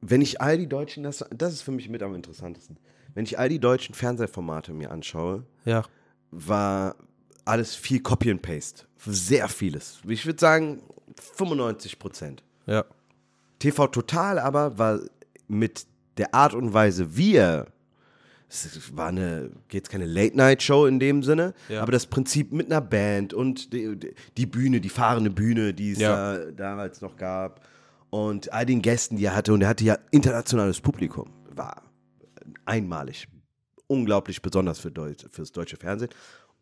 A: wenn ich all die deutschen, das, das ist für mich mit am interessantesten, wenn ich all die deutschen Fernsehformate mir anschaue,
B: Ja.
A: war alles viel Copy and Paste. Sehr vieles. Ich würde sagen 95 Prozent.
B: Ja.
A: TV Total aber war mit der Art und Weise, wie er es war eine, jetzt keine Late-Night-Show in dem Sinne,
B: Ja.
A: aber das Prinzip mit einer Band und die, die Bühne, die fahrende Bühne, die es
B: Ja.
A: da, damals noch gab und all den Gästen, die er hatte und er hatte ja internationales Publikum, war einmalig, unglaublich besonders für, Deutsch, für das deutsche Fernsehen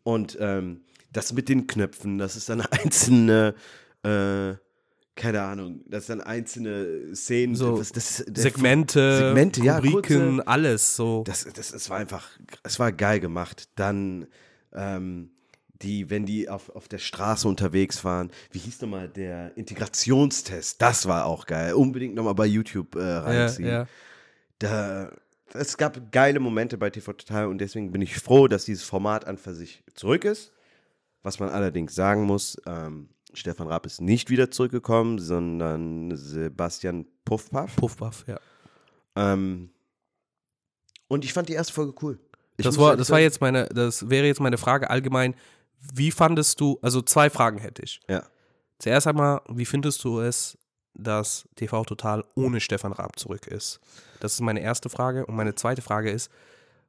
A: und ähm, das mit den Knöpfen, das ist dann *laughs* einzelne äh, keine Ahnung, das dann einzelne Szenen,
B: So
A: das, das, das,
B: Segmente,
A: Segmente, ja,
B: Rubriken,
A: kurze-
B: alles so.
A: das, das, es war einfach, es war geil gemacht. Dann, ähm, die, wenn die auf, auf der Straße unterwegs waren, wie hieß nochmal der Integrationstest? Das war auch geil. Unbedingt nochmal bei YouTube äh,
B: ja,
A: reinziehen.
B: ja.
A: Da, es gab geile Momente bei TV Total und deswegen bin ich froh, dass dieses Format an für sich zurück ist. Was man allerdings sagen muss, ähm, Stefan Raab ist nicht wieder zurückgekommen, sondern Sebastian Puffpaff.
B: Puffbuff, ja.
A: Ähm, und ich fand die erste Folge cool. Ich
B: Das war, das war jetzt meine, das wäre jetzt meine Frage allgemein. Wie fandest du, also zwei Fragen hätte ich.
A: Ja.
B: Zuerst einmal, wie findest du es, dass TV Total ohne Stefan Raab zurück ist? Das ist meine erste Frage. Und meine zweite Frage ist,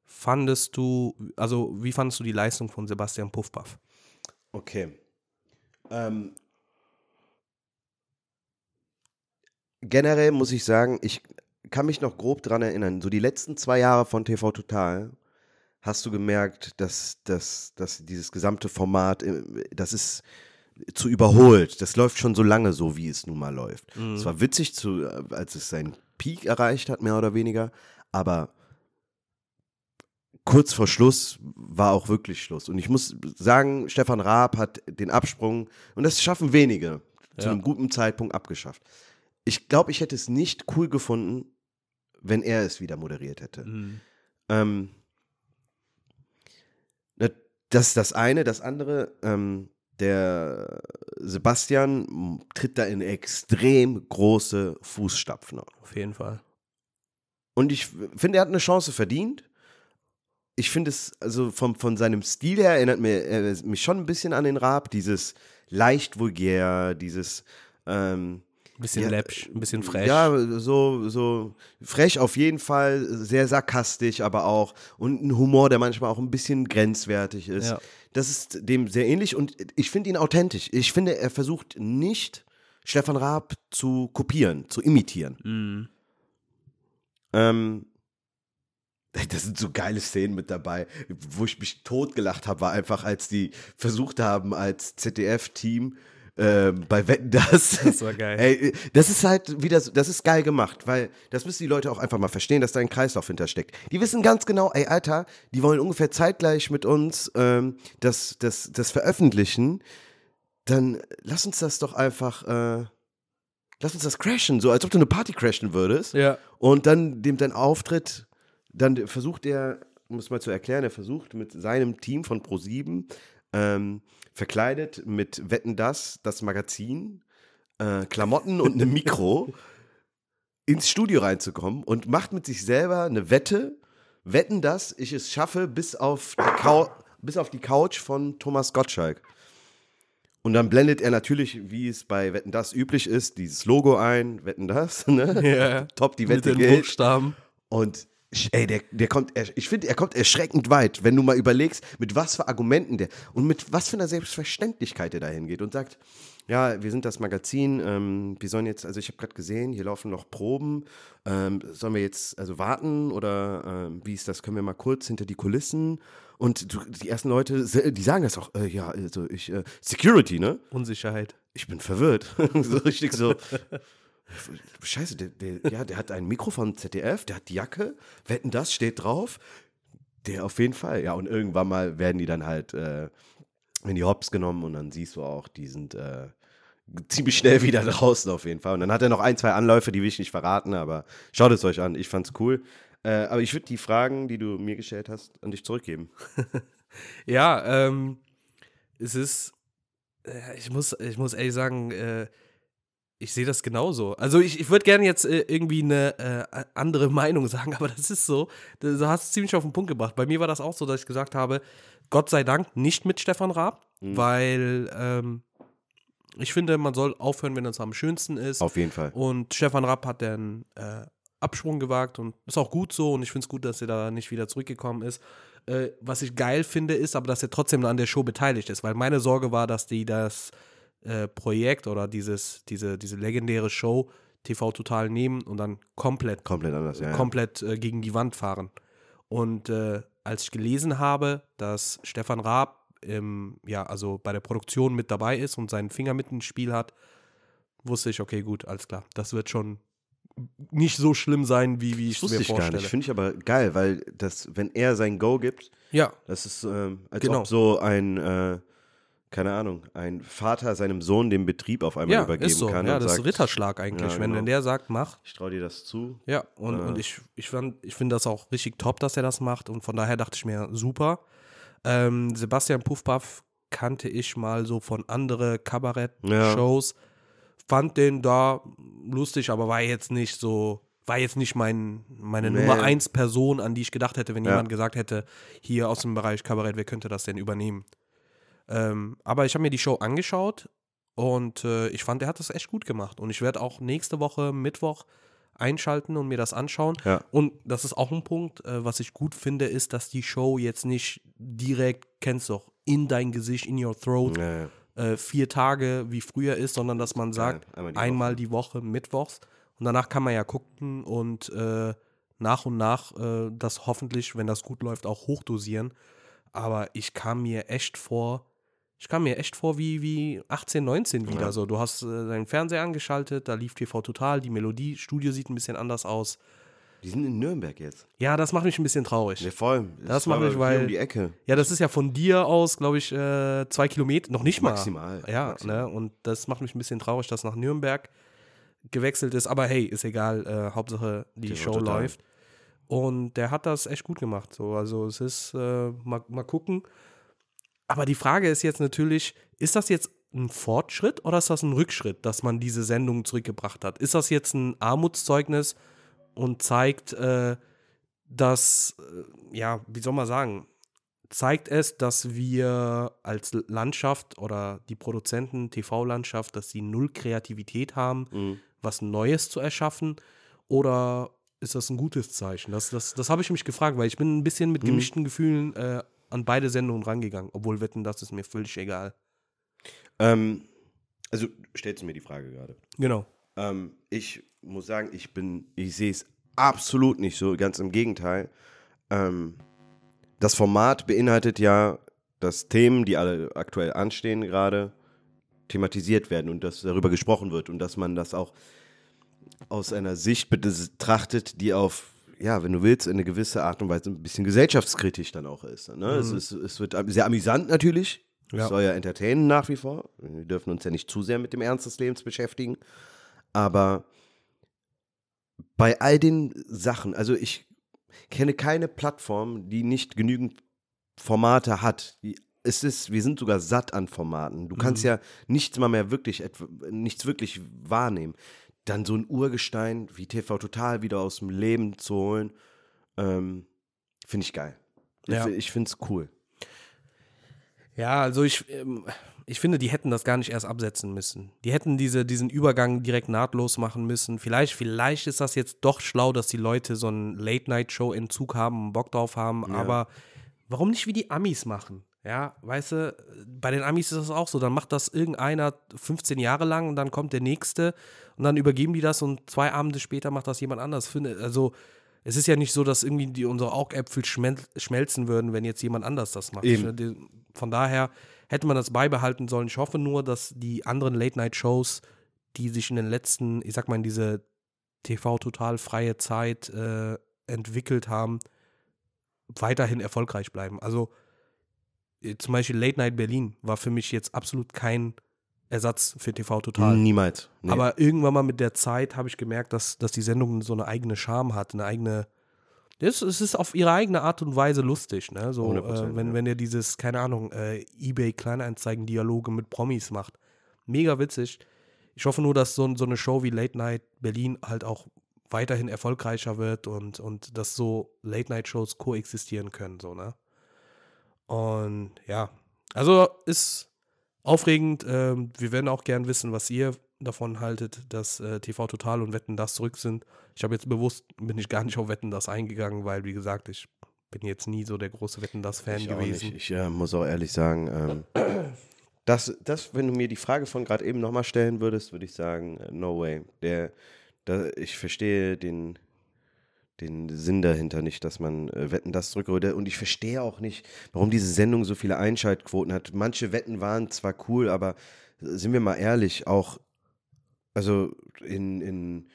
B: fandest du, also wie fandest du die Leistung von Sebastian Puffpaff?
A: Okay. Ähm, generell muss ich sagen, ich kann mich noch grob dran erinnern, so die letzten zwei Jahre von TV Total hast du gemerkt, dass, dass, dass dieses gesamte Format, äh, das ist zu überholt. Das läuft schon so lange so, wie es nun mal läuft.
B: Mhm.
A: Es war witzig, zu, als es seinen Peak erreicht hat, mehr oder weniger, aber kurz vor Schluss war auch wirklich Schluss. Und ich muss sagen, Stefan Raab hat den Absprung, und das schaffen wenige, zu
B: Ja.
A: einem guten Zeitpunkt abgeschafft. Ich glaube, ich hätte es nicht cool gefunden, wenn er es wieder moderiert hätte.
B: Mhm.
A: Ähm, das ist das eine. Das andere, ähm, der Sebastian tritt da in extrem große Fußstapfen.
B: Auf jeden Fall.
A: Und ich finde, er hat eine Chance verdient. Ich finde es, also vom, von seinem Stil her erinnert mir, er, mich schon ein bisschen an den Raab. Dieses leicht vulgär, dieses ähm,
B: Ein bisschen
A: Ja,
B: läppsch, ein bisschen frech.
A: Ja, so, so frech auf jeden Fall, sehr sarkastisch, aber auch und ein Humor, der manchmal auch ein bisschen grenzwertig ist.
B: Ja.
A: Das ist dem sehr ähnlich und ich finde ihn authentisch. Ich finde, er versucht nicht, Stefan Raab zu kopieren, zu imitieren.
B: Mhm.
A: Ähm, *laughs* da sind so geile Szenen mit dabei, wo ich mich totgelacht habe, war einfach, als die versucht haben, als ZDF-Team ähm, bei Wetten das. *laughs*
B: Das war geil.
A: Ey, das ist halt wieder, so- das ist geil gemacht, weil das müssen die Leute auch einfach mal verstehen, dass da ein Kreislauf hintersteckt. Die wissen ganz genau, ey, Alter, die wollen ungefähr zeitgleich mit uns ähm, das, das, das veröffentlichen. Dann lass uns das doch einfach, äh, lass uns das crashen, so als ob du eine Party crashen würdest.
B: Ja.
A: Und dann dem dein Auftritt, dann versucht er, um es mal zu erklären, er versucht mit seinem Team von Pro7 ähm, verkleidet mit Wetten das, das Magazin, äh, Klamotten und einem Mikro *laughs* ins Studio reinzukommen und macht mit sich selber eine Wette, wetten, dass ich es schaffe, bis auf die, Cou bis auf die Couch von Thomas Gottschalk. Und dann blendet er natürlich, wie es bei Wetten das üblich ist, dieses Logo ein, Wetten das, *laughs* ne?
B: Ja.
A: Top, die
B: Mit
A: Wette
B: den
A: gilt.
B: Buchstaben.
A: Und ey, der, der kommt, ich finde, er kommt erschreckend weit, wenn du mal überlegst, mit was für Argumenten der und mit was für einer Selbstverständlichkeit der da hingeht und sagt, ja, wir sind das Magazin, ähm, wir sollen jetzt, also ich habe gerade gesehen, hier laufen noch Proben, ähm, sollen wir jetzt also warten oder ähm, wie ist das, können wir mal kurz hinter die Kulissen und du, die ersten Leute, die sagen das auch, äh, ja, also ich, äh, Security, ne?
B: Unsicherheit.
A: ich bin verwirrt. *laughs* so richtig so. *laughs* Scheiße, der, der, ja, der hat ein Mikrofon ZDF, der hat die Jacke, wetten das, steht drauf. Der auf jeden Fall. Ja, und irgendwann mal werden die dann halt äh, in die Hops genommen und dann siehst du auch, die sind äh, ziemlich schnell wieder *laughs* draußen auf jeden Fall. Und dann hat er noch ein, zwei Anläufe, die will ich nicht verraten, aber schaut es euch an, ich fand's cool. Äh, aber ich würde die Fragen, die du mir gestellt hast, an dich zurückgeben. *laughs*
B: Ja, ähm, es ist, äh, ich muss, ich muss ehrlich sagen, äh, ich sehe das genauso. Also ich, ich würde gerne jetzt äh, irgendwie eine äh, andere *laughs* Meinung sagen, aber das ist so, du hast es ziemlich auf den Punkt gebracht. Bei mir war das auch so, dass ich gesagt habe, Gott sei Dank nicht mit Stefan Raab, weil ähm, ich finde, man soll aufhören, wenn es am schönsten ist.
A: Auf jeden Fall.
B: Und Stefan Rapp hat den äh, Absprung gewagt und ist auch gut so und ich finde es gut, dass er da nicht wieder zurückgekommen ist. Äh, was ich geil finde, ist aber, dass er trotzdem an der Show beteiligt ist, weil meine Sorge war, dass die das äh, Projekt oder dieses, diese, diese legendäre Show TV Total nehmen und dann komplett
A: Komplett anders, ja.
B: komplett äh, gegen die Wand fahren. Und äh, als ich gelesen habe, dass Stefan Raab im, ja, also bei der Produktion mit dabei ist und seinen Finger mit ins Spiel hat, wusste ich, okay, gut, alles klar. Das wird schon nicht so schlimm sein, wie, wie ich es mir
A: ich gar
B: vorstelle.
A: nicht. Finde ich aber geil, weil das, wenn er sein Go gibt,
B: ja,
A: das ist, ähm, als
B: Genau.
A: ob so ein, äh, keine Ahnung, ein Vater seinem Sohn den Betrieb auf einmal
B: ja,
A: übergeben
B: ist so.
A: kann.
B: Ja,
A: und
B: das
A: sagt,
B: ist Ritterschlag eigentlich.
A: Ja,
B: wenn,
A: genau.
B: der sagt, mach,
A: Ich traue dir das zu.
B: Ja, und,
A: Äh.
B: und ich, ich, fand- ich finde das auch richtig top, dass er das macht. Und von daher dachte ich mir, super. Ähm, Sebastian Puffpaff kannte ich mal so von anderen Kabarett-Shows. Fand den da lustig, aber war jetzt nicht so, war jetzt nicht mein, meine
A: Nee.
B: Nummer 1 Person, an die ich gedacht hätte, wenn
A: Ja.
B: jemand gesagt hätte, hier aus dem Bereich Kabarett, wer könnte das denn übernehmen? Ähm, aber ich habe mir die Show angeschaut und äh, ich fand, er hat das echt gut gemacht. Und ich werde auch nächste Woche Mittwoch einschalten und mir das anschauen.
A: Ja.
B: Und das ist auch ein Punkt, äh, was ich gut finde, ist, dass die Show jetzt nicht direkt, kennst du doch, in dein Gesicht, in your throat,
A: Ja, ja.
B: äh, vier Tage wie früher ist, sondern dass man sagt,
A: einmal die
B: einmal die Woche mittwochs. Und danach kann man ja gucken und äh, nach und nach äh, das hoffentlich, wenn das gut läuft, auch hochdosieren. Aber ich kam mir echt vor, ich kam mir echt vor wie, wie 18, 19 wieder.
A: Ja.
B: So, du hast äh, deinen Fernseher angeschaltet, da lief TV Total, die Melodie, Studio sieht ein bisschen anders aus.
A: Die sind in Nürnberg jetzt.
B: Ja, das macht mich ein bisschen traurig.
A: Ja, voll.
B: Das
A: war
B: mache ich,
A: hier
B: weil-
A: Um die Ecke.
B: Ja, das ist ja von dir aus, glaube ich, äh, zwei Kilometer, noch nicht mal.
A: Maximal.
B: Ja,
A: Maximal.
B: Ne? und das macht mich ein bisschen traurig, dass nach Nürnberg gewechselt ist. Aber hey, ist egal, äh, Hauptsache die
A: TV
B: Show
A: Total.
B: läuft. Und der hat das echt gut gemacht. So. Also es ist, äh, mal, mal gucken. Aber die Frage ist jetzt natürlich, ist das jetzt ein Fortschritt oder ist das ein Rückschritt, dass man diese Sendung zurückgebracht hat? Ist das jetzt ein Armutszeugnis und zeigt, äh, dass, äh, ja, wie soll man sagen, zeigt es, dass wir als Landschaft oder die Produzenten, TV-Landschaft, dass sie null Kreativität haben,
A: Mhm.
B: was Neues zu erschaffen? Oder ist das ein gutes Zeichen? Das, das, das habe ich mich gefragt, weil ich bin ein bisschen mit
A: Mhm.
B: gemischten Gefühlen äh, an beide Sendungen rangegangen. Obwohl Wetten, das ist mir völlig egal.
A: Ähm, also stellst du mir die Frage gerade.
B: Genau.
A: Ähm, ich muss sagen, ich bin, ich sehe es absolut nicht so, ganz im Gegenteil. Ähm, das Format beinhaltet ja, dass Themen, die alle aktuell anstehen gerade, thematisiert werden und dass darüber gesprochen wird und dass man das auch aus einer Sicht betrachtet, die auf, ja, wenn du willst, in eine gewisse Art und Weise ein bisschen gesellschaftskritisch dann auch ist. Ne? Es, ist es wird sehr amüsant natürlich.
B: Ja.
A: Es soll ja entertainen nach wie vor. Wir dürfen uns ja nicht zu sehr mit dem Ernst des Lebens beschäftigen. Aber bei all den Sachen, also ich kenne keine Plattform, die nicht genügend Formate hat. Es ist, wir sind sogar satt an Formaten. Du kannst
B: Mhm.
A: ja nichts mal mehr wirklich, nichts wirklich wahrnehmen. Dann so ein Urgestein wie TV Total wieder aus dem Leben zu holen, ähm, finde ich geil.
B: Ja.
A: Ich, ich finde es cool.
B: Ja, also ich, ähm, ich finde, die hätten das gar nicht erst absetzen müssen. Die hätten diese, diesen Übergang direkt nahtlos machen müssen. Vielleicht, vielleicht ist das jetzt doch schlau, dass die Leute so einen Late-Night-Show-Entzug haben und Bock drauf haben,
A: Ja.
B: aber warum nicht wie die Amis machen? Ja, weißt du, bei den Amis ist das auch so. Dann macht das irgendeiner 15 Jahre lang und dann kommt der nächste und dann übergeben die das und zwei Abende später macht das jemand anders. Also, es ist ja nicht so, dass irgendwie die, unsere Augäpfel schmel schmelzen würden, wenn jetzt jemand anders das macht.
A: Eben.
B: Die- Von daher hätte man das beibehalten sollen. Ich hoffe nur, dass die anderen Late-Night-Shows, die sich in den letzten, ich sag mal, in diese TV-total freie Zeit äh, entwickelt haben, weiterhin erfolgreich bleiben. Also zum Beispiel Late Night Berlin war für mich jetzt absolut kein Ersatz für TV Total.
A: Niemals. Nee.
B: Aber irgendwann mal mit der Zeit habe ich gemerkt, dass, dass die Sendung so eine eigene Charme hat, eine eigene. Es, es ist auf ihre eigene Art und Weise lustig, ne? So,
A: 100%,
B: äh, wenn,
A: ja.
B: wenn ihr dieses, keine Ahnung, äh, Ebay-Kleinanzeigen-Dialoge mit Promis macht. Mega witzig. Ich hoffe nur, dass so, so eine Show wie Late Night Berlin halt auch weiterhin erfolgreicher wird und, und dass so Late-Night-Shows koexistieren können, so, ne? Und ja, also ist aufregend. Ähm, wir werden auch gern wissen, was ihr davon haltet, dass äh, TV Total und Wetten das zurück sind. Ich habe jetzt bewusst, bin ich gar nicht auf Wetten das eingegangen, weil, wie gesagt, ich bin jetzt nie so der große Wetten das Fan
A: ich
B: gewesen.
A: Ich äh, muss auch ehrlich sagen, ähm, das, das, wenn du mir die Frage von gerade eben nochmal stellen würdest, würde ich sagen, äh, no way. Der, da, ich verstehe den, den Sinn dahinter nicht, dass man äh, Wetten das zurückholt. Und ich verstehe auch nicht, warum diese Sendung so viele Einschaltquoten hat. Manche Wetten waren zwar cool, aber äh, sind wir mal ehrlich, auch, also in, in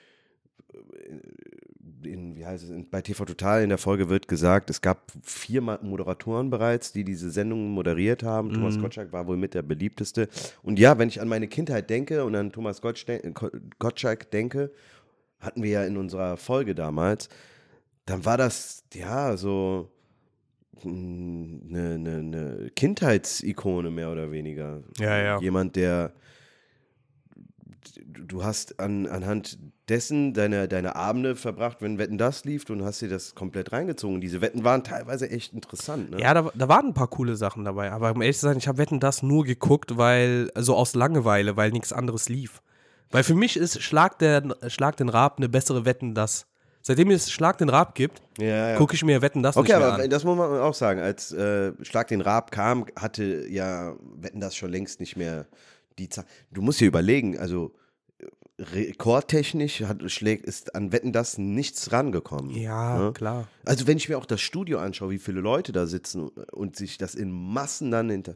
A: in, wie heißt es, in, bei TV Total in der Folge wird gesagt, es gab vier Moderatoren bereits, die diese Sendung moderiert haben. Thomas
B: Mhm.
A: Gottschalk war wohl mit der beliebteste. Und ja, wenn ich an meine Kindheit denke und an Thomas Gottschalk, Gottschalk denke, hatten wir ja in unserer Folge damals, dann war das, ja, so eine, eine, eine Kindheitsikone mehr oder weniger.
B: Ja, ja.
A: Jemand, der du hast an, anhand dessen deine, deine Abende verbracht, wenn Wetten das lief und hast dir das komplett reingezogen. Diese Wetten waren teilweise echt interessant. Ne?
B: Ja, da, da waren ein paar coole Sachen dabei. Aber um ehrlich zu sein, ich habe Wetten das nur geguckt, weil, also aus Langeweile, weil nichts anderes lief. Weil für mich ist Schlag, der, Schlag den Raab eine bessere Wetten das. Seitdem es Schlag den Raab gibt,
A: ja, ja.
B: gucke ich mir Wetten das
A: Okay,
B: nicht mehr
A: aber
B: an.
A: das muss man auch sagen. Als äh, Schlag den Raab kam, hatte ja Wetten das schon längst nicht mehr die Zeit. Du musst dir überlegen, also rekordtechnisch hat, schlägt, ist an Wetten das nichts rangekommen.
B: Ja,
A: ne?
B: klar.
A: Also wenn ich mir auch das Studio anschaue, wie viele Leute da sitzen und sich das in Massen dann hinter,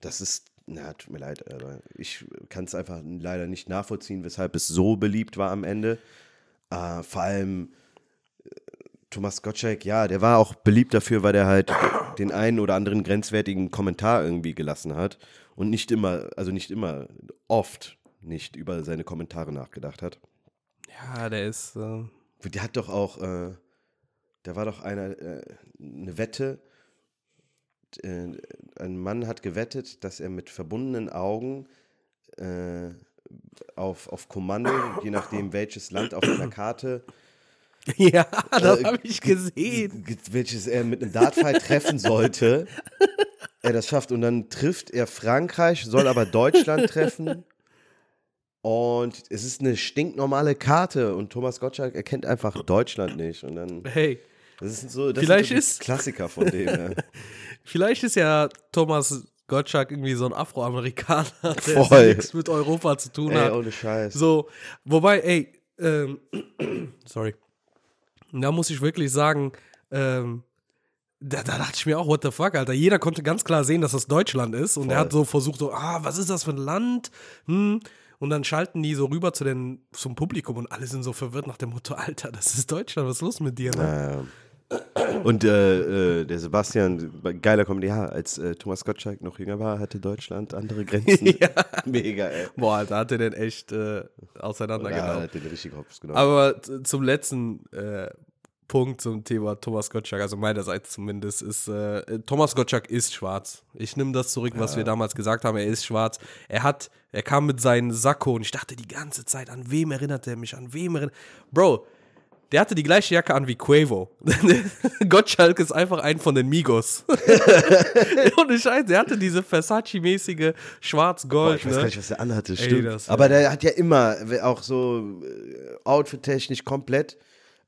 A: das ist, na, tut mir leid, aber ich kann es einfach leider nicht nachvollziehen, weshalb es so beliebt war am Ende. Äh, vor allem äh, Thomas Gottschalk, ja, der war auch beliebt dafür, weil der halt den einen oder anderen grenzwertigen Kommentar irgendwie gelassen hat und nicht immer, also nicht immer, oft nicht über seine Kommentare nachgedacht hat.
B: Ja, der ist. Äh,
A: Der hat doch auch, äh, da war doch einer, äh, eine Wette, äh, ein Mann hat gewettet, dass er mit verbundenen Augen äh, auf, auf Kommando, je nachdem welches Land auf einer Karte, *laughs*
B: ja, das
A: Äh,
B: habe ich
A: ge-
B: gesehen.
A: ge- welches er mit einem Dartpfeil treffen sollte, *laughs* er das schafft. Und dann trifft er Frankreich, soll aber Deutschland treffen. Und es ist eine stinknormale Karte und Thomas Gottschalk erkennt einfach Deutschland nicht. Und dann,
B: Hey,
A: das ist so, das
B: Vielleicht
A: so
B: ist-
A: Klassiker von dem. Ja. *laughs*
B: vielleicht ist ja Thomas Gottschalk irgendwie so ein Afroamerikaner, der
A: Voll.
B: nichts mit Europa zu tun
A: Ey,
B: hat.
A: ohne Scheiß.
B: So, wobei, ey, ähm, *clears throat* sorry. Da muss ich wirklich sagen, ähm, da, da dachte ich mir auch, what the fuck, Alter. Jeder konnte ganz klar sehen, dass das Deutschland ist. Und er
A: Voll.
B: hat so versucht, so, ah, was ist das für ein Land? Hm. Und dann schalten die so rüber zu den, zum Publikum und alle sind so verwirrt nach dem Motto, Alter, das ist Deutschland, was ist los mit dir? Ne?
A: Ja. Und äh, äh, der Sebastian, geiler Comedy, ja, als äh, Thomas Gottschalk noch jünger war, hatte Deutschland andere Grenzen. *laughs*
B: ja.
A: Mega, ey.
B: Boah, Alter, hat er den echt äh,
A: Ja,
B: auseinandergenommen.
A: hat den richtig Hops genommen.
B: Aber zum letzten äh, Punkt zum Thema Thomas Gottschalk, also meinerseits zumindest, ist äh, Thomas Gottschalk ist schwarz. Ich nehme das zurück, was wir damals gesagt haben. Er ist schwarz. Er hat, er kam mit seinem Sakko und ich dachte die ganze Zeit, an wem erinnert er mich? An wem erinnert? Bro, der hatte die gleiche Jacke an wie Quavo. *laughs* Gottschalk ist einfach ein von den Migos. *laughs* Ohne Scheiß, der hatte diese Versace-mäßige schwarz-gold.
A: ich weiß
B: ne?
A: gar nicht, was der anhatte,
B: Ey,
A: stimmt.
B: das-
A: Aber der hat ja immer, auch so äh, outfit-technisch komplett,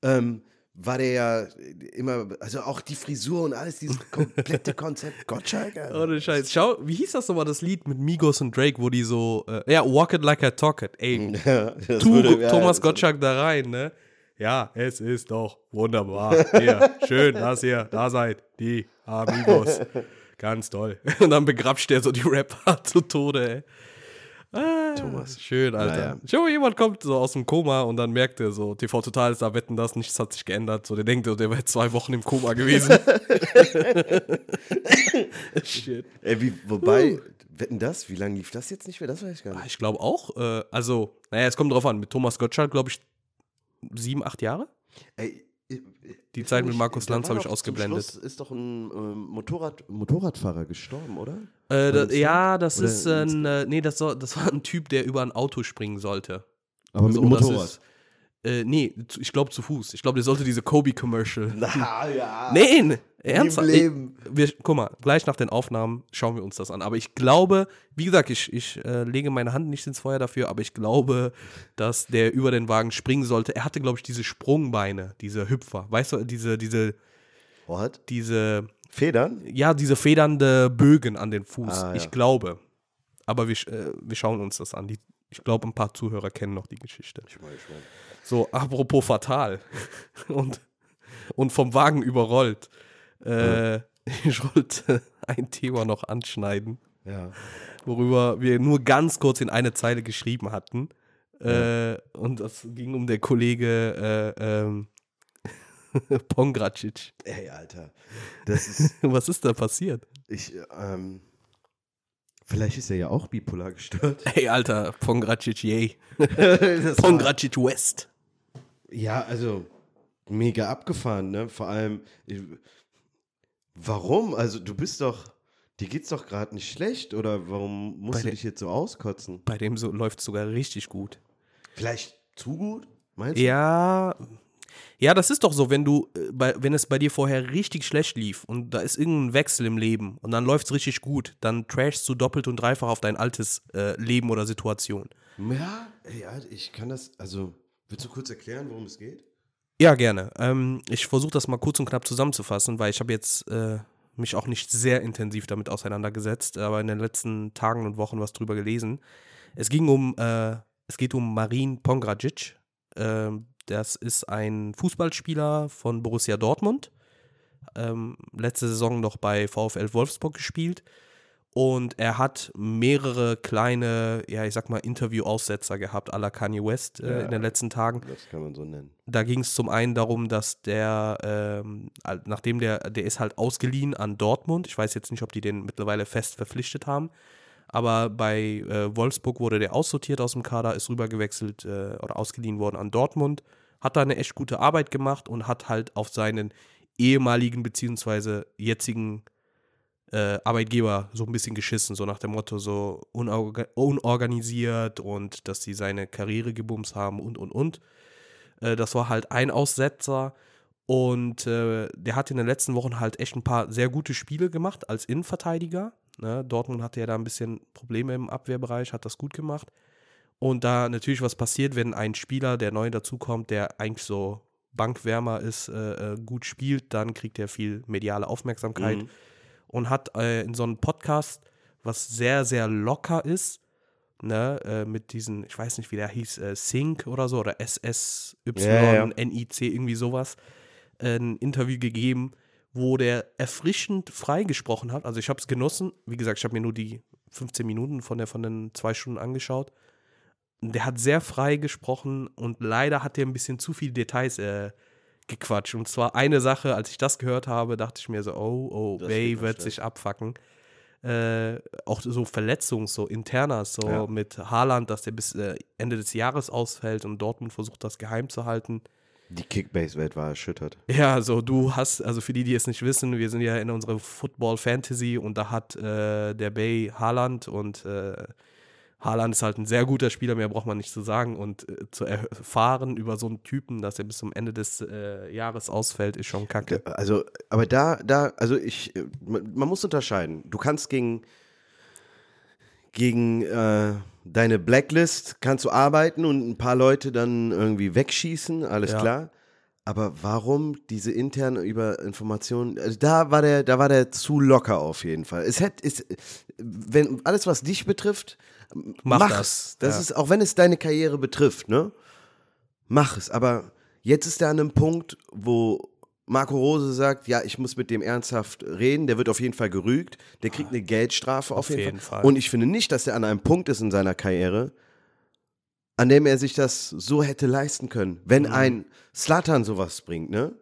A: ähm, war der ja immer, also auch die Frisur und alles, dieses *laughs* komplette Konzept Gottschalk. Alter.
B: Ohne Scheiß. Schau, wie hieß das nochmal, das Lied mit Migos und Drake, wo die so, äh, ja, Walk It Like I Talk It. Ey,
A: Ja,
B: tu
A: würde- ja,
B: Thomas
A: das-
B: Gottschalk da rein, ne? Ja, es ist doch wunderbar. Hier, schön, dass ihr da seid, die Amigos. Ganz toll. Und dann begrapscht der so die Rapper *laughs* zu Tode, ey. Ah,
A: Thomas.
B: Schön, Alter.
A: Naja.
B: Schau, jemand kommt so aus dem Koma und dann merkt er so, TV Total ist da, wetten das, nichts hat sich geändert. So, der denkt, der wäre zwei Wochen im Koma gewesen. *laughs* Shit.
A: Ey, wie, wobei, wetten das? Wie lange lief das jetzt nicht mehr? Das weiß ich gar nicht.
B: Ich glaube auch. Äh, also, naja, es kommt drauf an. Mit Thomas Gottschalk, glaube ich, sieben, acht Jahre.
A: Ey,
B: Die
A: ist
B: Zeit mit Markus
A: da
B: Lanz habe ich
A: doch zum
B: ausgeblendet.
A: Schluss Ist doch ein ähm, Motorrad, Motorradfahrer gestorben, oder?
B: Äh, da, ja, das
A: Oder
B: ist ein, äh, nee, das, soll, das war ein Typ, der über ein Auto springen sollte.
A: Aber
B: So, das Ist, äh, nee, ich glaube zu Fuß. Ich glaube, der sollte diese Kobe-Commercial. *laughs*
A: Na ja.
B: Nee, ernsthaft. Ich, wir, guck mal, gleich nach den Aufnahmen schauen wir uns das an. Aber ich glaube, wie gesagt, ich, ich äh, lege meine Hand nicht ins Feuer dafür, aber ich glaube, dass der über den Wagen springen sollte. Er hatte, glaube ich, diese Sprungbeine, diese Hüpfer. Weißt du, diese, diese,
A: What?
B: diese,
A: Federn?
B: ja, diese federnde Bögen an den Fuß.
A: Ah, ja.
B: Ich glaube. Aber wir, äh, wir schauen uns das an. Die, ich glaube, ein paar Zuhörer kennen noch die Geschichte.
A: Ich meine schon.
B: So, apropos fatal *laughs* und, und vom Wagen überrollt. Äh, Ich wollte ein Thema noch anschneiden,
A: Ja.
B: worüber wir nur ganz kurz in eine Zeile geschrieben hatten. Äh, und das ging um der Kollege äh, ähm, *laughs* Pongracic.
A: Ey, Alter. Das ist. *laughs*
B: Was ist da passiert?
A: Ich, ähm. Vielleicht ist er ja auch bipolar gestört.
B: Hey, Alter, Pongracic, yay. Pongracic West.
A: Ja, also mega abgefahren, ne? Vor allem, ich, warum? Also du bist doch, dir geht's doch gerade nicht schlecht oder warum musst
B: Bei
A: du dich jetzt so auskotzen?
B: Bei dem so, läuft es sogar richtig gut.
A: Vielleicht zu gut? Meinst du?
B: Ja, ja, das ist doch so, wenn du, äh, bei, wenn es bei dir vorher richtig schlecht lief und da ist irgendein Wechsel im Leben und dann läuft es richtig gut, dann trashst du doppelt und dreifach auf dein altes äh, Leben oder Situation.
A: Ja, ja, ich kann das, also, willst du kurz erklären, worum es geht?
B: Ja, gerne. Ähm, ich versuche das mal kurz und knapp zusammenzufassen, weil ich habe jetzt äh, mich auch nicht sehr intensiv damit auseinandergesetzt, aber in den letzten Tagen und Wochen was drüber gelesen. Es ging um äh, Es geht um Marin Pongradzic. Ähm, das ist ein Fußballspieler von Borussia Dortmund. Ähm, letzte Saison noch bei VfL Wolfsburg gespielt. Und er hat mehrere kleine, ja, ich sag mal, Interview-Aussetzer gehabt, à la Kanye West äh,
A: Ja.
B: in den letzten Tagen.
A: Das kann man so nennen.
B: Da ging es zum einen darum, dass der, ähm, nachdem der, der ist halt ausgeliehen an Dortmund. Ich weiß jetzt nicht, ob die den mittlerweile fest verpflichtet haben. Aber bei äh, Wolfsburg wurde der aussortiert aus dem Kader, ist rübergewechselt äh, oder ausgeliehen worden an Dortmund. Hat da eine echt gute Arbeit gemacht und hat halt auf seinen ehemaligen beziehungsweise jetzigen äh, Arbeitgeber so ein bisschen geschissen, so nach dem Motto, so unorga unorganisiert und dass sie seine Karriere gebumst haben und und und. Äh, das war halt ein Aussetzer und äh, der hat in den letzten Wochen halt echt ein paar sehr gute Spiele gemacht als Innenverteidiger. Ne? Dortmund hatte ja da ein bisschen Probleme im Abwehrbereich, hat das gut gemacht. Und da natürlich was passiert, wenn ein Spieler, der neu dazukommt, der eigentlich so Bankwärmer ist, äh, äh, gut spielt, dann kriegt er viel mediale Aufmerksamkeit
A: Mhm.
B: Und hat äh, in so einem Podcast, was sehr, sehr locker ist, ne, äh, mit diesen, ich weiß nicht, wie der hieß, äh, Sync oder so, oder SSY,
A: Ja, ja.
B: NIC, irgendwie sowas, äh, ein Interview gegeben, wo der erfrischend frei gesprochen hat. Also ich habe es genossen. Wie gesagt, ich habe mir nur die 15 Minuten von, der, von den zwei Stunden angeschaut. Der hat sehr frei gesprochen und leider hat er ein bisschen zu viele Details äh, gequatscht. Und zwar eine Sache, als ich das gehört habe, dachte ich mir so, oh, oh, Bay
A: wird schlecht.
B: sich abfacken. Äh, auch so Verletzungen, so internas, so
A: Ja.
B: mit Haaland, dass der bis äh, Ende des Jahres ausfällt und Dortmund versucht, das geheim zu halten.
A: Die Kickbase-Welt war erschüttert.
B: Ja, also du hast, also für die, die es nicht wissen, wir sind ja in unserer Football Fantasy und da hat äh, der Bay Haaland und äh, Haaland ist halt ein sehr guter Spieler, mehr braucht man nicht zu sagen. Und äh, zu erfahren über so einen Typen, dass er bis zum Ende des äh, Jahres ausfällt, ist schon kacke.
A: Also, aber da, da, also ich, äh, man, man muss unterscheiden. Du kannst gegen, gegen äh, deine Blacklist kannst du arbeiten und ein paar Leute dann irgendwie wegschießen, alles
B: Ja.
A: klar. Aber warum diese interne über Informationen? Also da war der, da war der zu locker auf jeden Fall. Es hätte, es, wenn alles was dich betrifft,
B: Mach
A: mach,
B: das,
A: es. Das
B: ja.
A: ist auch wenn es deine Karriere betrifft, ne? Mach es. Aber jetzt ist er an einem Punkt, wo Marco Rose sagt, ja, ich muss mit dem ernsthaft reden. Der wird auf jeden Fall gerügt. Der kriegt eine Geldstrafe auf,
B: Auf
A: jeden,
B: jeden
A: Fall.
B: Fall.
A: Und ich finde nicht, dass er an einem Punkt ist in seiner Karriere, an dem er sich das so hätte leisten können. Wenn
B: Mhm.
A: ein Slatan sowas bringt, ne?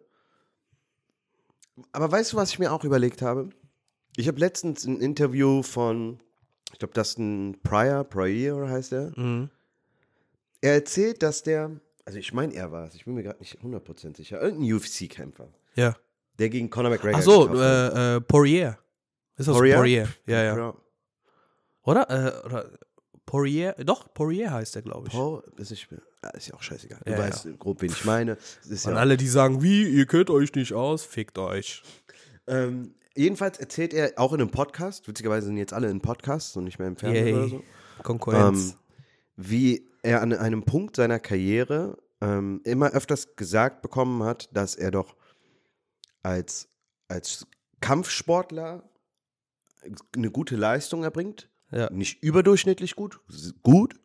A: Aber weißt du, was ich mir auch überlegt habe? Ich habe letztens ein Interview von, ich glaube, das ist ein Pryor, Pryor heißt er.
B: Mhm.
A: Er erzählt, dass der, also ich meine, er war es, ich bin mir gerade nicht 100% sicher, irgendein UFC-Kämpfer,
B: Ja.
A: der gegen Conor McGregor
B: Ach so, äh, äh, Poirier. Ist das
A: Poirier?
B: Poirier? Ja, ja.
A: Ja.
B: Oder? Äh, oder Poirier? Doch, Poirier heißt der, glaube ich.
A: Paul, ist, nicht, ah, ist ja auch scheißegal. Du
B: Ja,
A: weißt grob, wen ich meine. Ist
B: An
A: ja,
B: alle, die sagen, wie, ihr kennt euch nicht aus, fickt euch.
A: ähm, jedenfalls erzählt er auch in einem Podcast, witzigerweise sind jetzt alle in Podcasts und nicht mehr im Fernsehen
B: Yay.
A: oder so,
B: Konkurrenz.
A: Ähm, wie er an einem Punkt seiner Karriere ähm, immer öfters gesagt bekommen hat, dass er doch als, als Kampfsportler eine gute Leistung erbringt.
B: ja.
A: Nicht überdurchschnittlich gut, gut,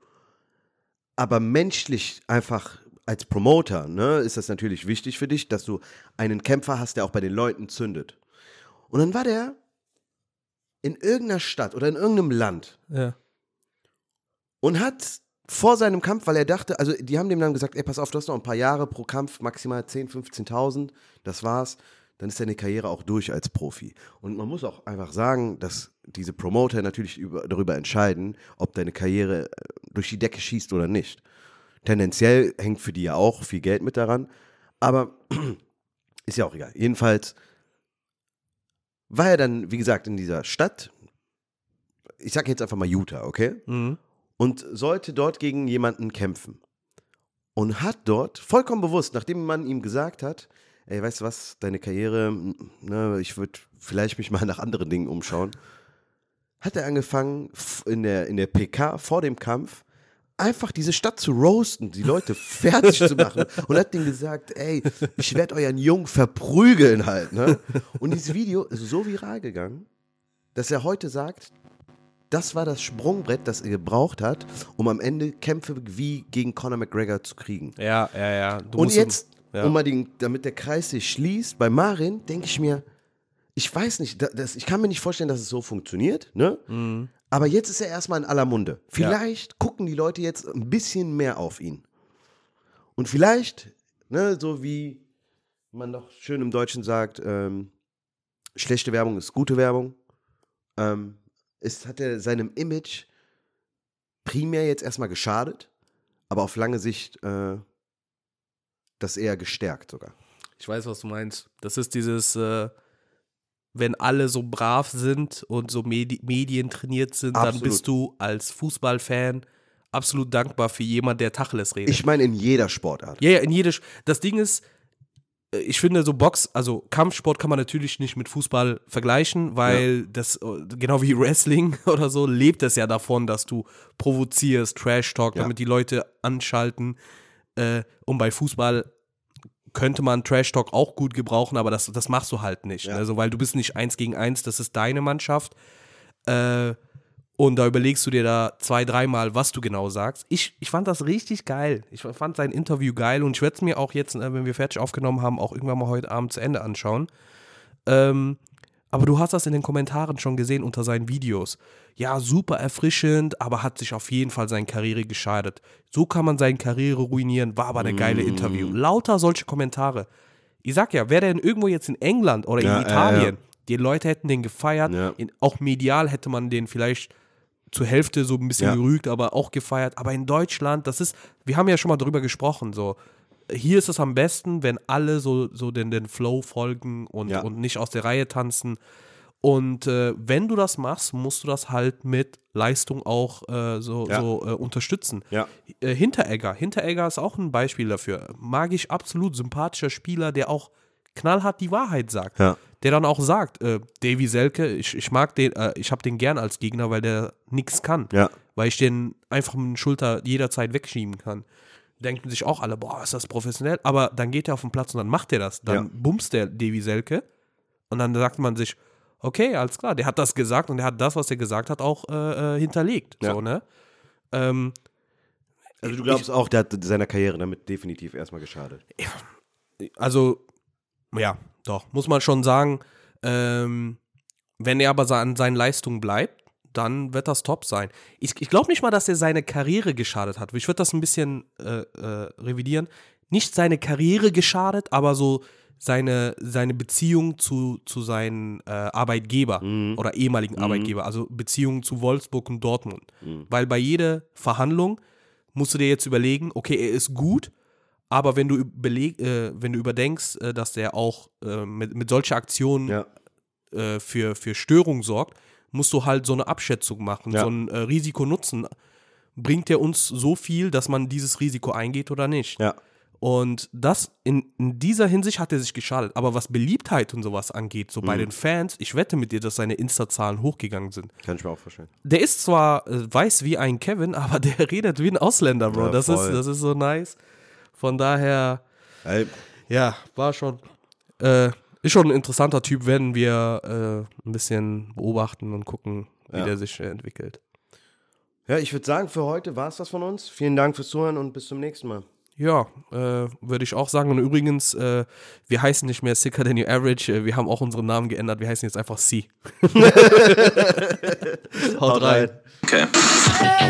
A: aber menschlich einfach als Promoter ne, ist das natürlich wichtig für dich, dass du einen Kämpfer hast, der auch bei den Leuten zündet. Und dann war der in irgendeiner Stadt oder in irgendeinem Land
B: ja.
A: und hat vor seinem Kampf, weil er dachte, also die haben dem dann gesagt, ey, pass auf, du hast noch ein paar Jahre pro Kampf, maximal 10.000, 15.000, das war's, dann ist deine Karriere auch durch als Profi. Und man muss auch einfach sagen, dass diese Promoter natürlich über, darüber entscheiden, ob deine Karriere äh, durch die Decke schießt oder nicht. Tendenziell hängt für die ja auch viel Geld mit daran, aber *clears throat* ist ja auch egal. Jedenfalls war er dann, wie gesagt, in dieser Stadt, ich sage jetzt einfach mal Utah, okay?
B: Mhm.
A: und sollte dort gegen jemanden kämpfen. Und hat dort, vollkommen bewusst, nachdem man ihm gesagt hat, ey, weißt du was, deine Karriere, ne, ich würde vielleicht mich mal nach anderen Dingen umschauen, hat er angefangen, in der, in der PK vor dem Kampf einfach diese Stadt zu roasten, die Leute fertig zu machen *laughs* und hat denen gesagt, ey, ich werde euren Jungen verprügeln halt. Ne? Und dieses Video ist so viral gegangen, dass er heute sagt, das war das Sprungbrett, das er gebraucht hat, um am Ende Kämpfe wie gegen Conor McGregor zu kriegen.
B: Ja, ja, ja. Du
A: Und jetzt,
B: ja.
A: um mal den, damit der Kreis sich schließt, bei Marin denke ich mir, ich weiß nicht, da- das, ich kann mir nicht vorstellen, dass es so funktioniert, ne?
B: Mhm.
A: Aber jetzt ist er erstmal in aller Munde. Vielleicht gucken die Leute jetzt ein bisschen mehr auf ihn. Und vielleicht, ne, so wie man doch schön im Deutschen sagt, ähm, schlechte Werbung ist gute Werbung. Ähm, es hat er seinem Image primär jetzt erstmal geschadet, aber auf lange Sicht äh, das eher gestärkt sogar.
B: Ich weiß, was du meinst. Das ist dieses, äh, wenn alle so brav sind und so Medi Medien trainiert sind, dann
A: Absolut.
B: bist du als Fußballfan absolut dankbar für jemand, der Tacheles redet.
A: Ich meine in jeder Sportart.
B: ja, ja, in jede. Sch- Das Ding ist, äh, ich finde so Box, also Kampfsport kann man natürlich nicht mit Fußball vergleichen, weil das, äh, genau wie Wrestling *laughs* oder so, lebt es ja davon, dass du provozierst, Trash Talk,
A: Ja.
B: damit die Leute anschalten. Äh, und bei Fußball könnte man Trash Talk auch gut gebrauchen, aber das, das machst du halt nicht.
A: Ja.
B: Also, weil du bist nicht eins gegen eins, das ist deine Mannschaft. Äh, und da überlegst du dir da zwei, dreimal, was du genau sagst. Ich, ich fand das richtig geil. Ich fand sein Interview geil und ich werde es mir auch jetzt, äh, wenn wir fertig aufgenommen haben, auch irgendwann mal heute Abend zu Ende anschauen. Ähm, aber du hast das in den Kommentaren schon gesehen unter seinen Videos. Ja, super erfrischend, aber hat sich auf jeden Fall seine Karriere geschadet. So kann man seine Karriere ruinieren, war aber eine geile
A: Mm.
B: Interview. Lauter solche Kommentare. Ich sag ja, wäre denn irgendwo jetzt in England oder
A: Ja,
B: in Italien,
A: ja.
B: die Leute hätten den gefeiert,
A: Ja.
B: in, auch medial hätte man den vielleicht zur Hälfte so ein bisschen gerügt, aber auch gefeiert. Aber in Deutschland, das ist, wir haben ja schon mal drüber gesprochen, so. Hier ist es am besten, wenn alle so, so den, den Flow folgen und,
A: Ja.
B: und nicht aus der Reihe tanzen. Und äh, wenn du das machst, musst du das halt mit Leistung auch äh, so,
A: Ja.
B: so äh, unterstützen.
A: Ja.
B: Äh, Hinteregger. Hinteregger ist auch ein Beispiel dafür. Mag ich absolut sympathischer Spieler, der auch knallhart die Wahrheit sagt.
A: Ja.
B: Der dann auch sagt, äh, Davy Selke, ich, ich mag den, äh, ich habe den gern als Gegner, weil der nichts kann. Weil ich den einfach mit der Schulter jederzeit wegschieben kann. Denken sich auch alle, boah, ist das professionell. Aber dann geht er auf den Platz und dann macht er das. Dann
A: Ja.
B: bumst der Davy Selke. Und dann sagt man sich, okay, alles klar, der hat das gesagt und der hat das, was er gesagt hat, auch äh, äh, hinterlegt.
A: Ja.
B: So, ne? Ähm,
A: Also du glaubst auch, der hat seiner Karriere damit definitiv erstmal geschadet.
B: also, ja, doch, muss man schon sagen, ähm, wenn er aber an seinen Leistungen bleibt, dann wird das top sein. Ich, ich glaube nicht mal, dass er seine Karriere geschadet hat. Ich würde das ein bisschen äh, äh, revidieren. Nicht seine Karriere geschadet, aber so seine, seine Beziehung zu, zu seinen äh, Arbeitgeber oder ehemaligen Arbeitgeber, also Beziehung zu Wolfsburg und Dortmund. Weil bei jeder Verhandlung musst du dir jetzt überlegen, okay, er ist gut, aber wenn du, überleg, äh, wenn du überdenkst, äh, dass der auch äh, mit, mit solcher Aktionen
A: Ja.
B: äh, für, für Störung sorgt, musst du halt so eine Abschätzung machen,
A: Ja.
B: so ein äh, Risiko-Nutzen. Bringt der uns so viel, dass man dieses Risiko eingeht oder nicht?
A: Ja.
B: Und das in, in dieser Hinsicht hat er sich geschadet. Aber was Beliebtheit und sowas angeht, so
A: Mhm.
B: bei den Fans, ich wette mit dir, dass seine Insta-Zahlen hochgegangen sind.
A: Kann ich mir auch vorstellen.
B: Der ist zwar äh, weiß wie ein Kevin, *laughs* aber der redet wie ein Ausländer, Bro.
A: Ja,
B: das, ist, das ist so nice. Von daher,
A: Ey,
B: ja, war schon. Äh, ist schon ein interessanter Typ, werden wir äh, ein bisschen beobachten und gucken, wie
A: ja.
B: der sich entwickelt.
A: Ja, ich würde sagen, für heute war es das von uns. Vielen Dank fürs Zuhören und bis zum nächsten Mal.
B: Ja, äh, würde ich auch sagen. Und übrigens, äh, wir heißen nicht mehr Sicker Than Your Average. Äh, wir haben auch unseren Namen geändert. Wir heißen jetzt einfach C. *laughs* Haut, Haut rein.
C: Okay.
D: Okay.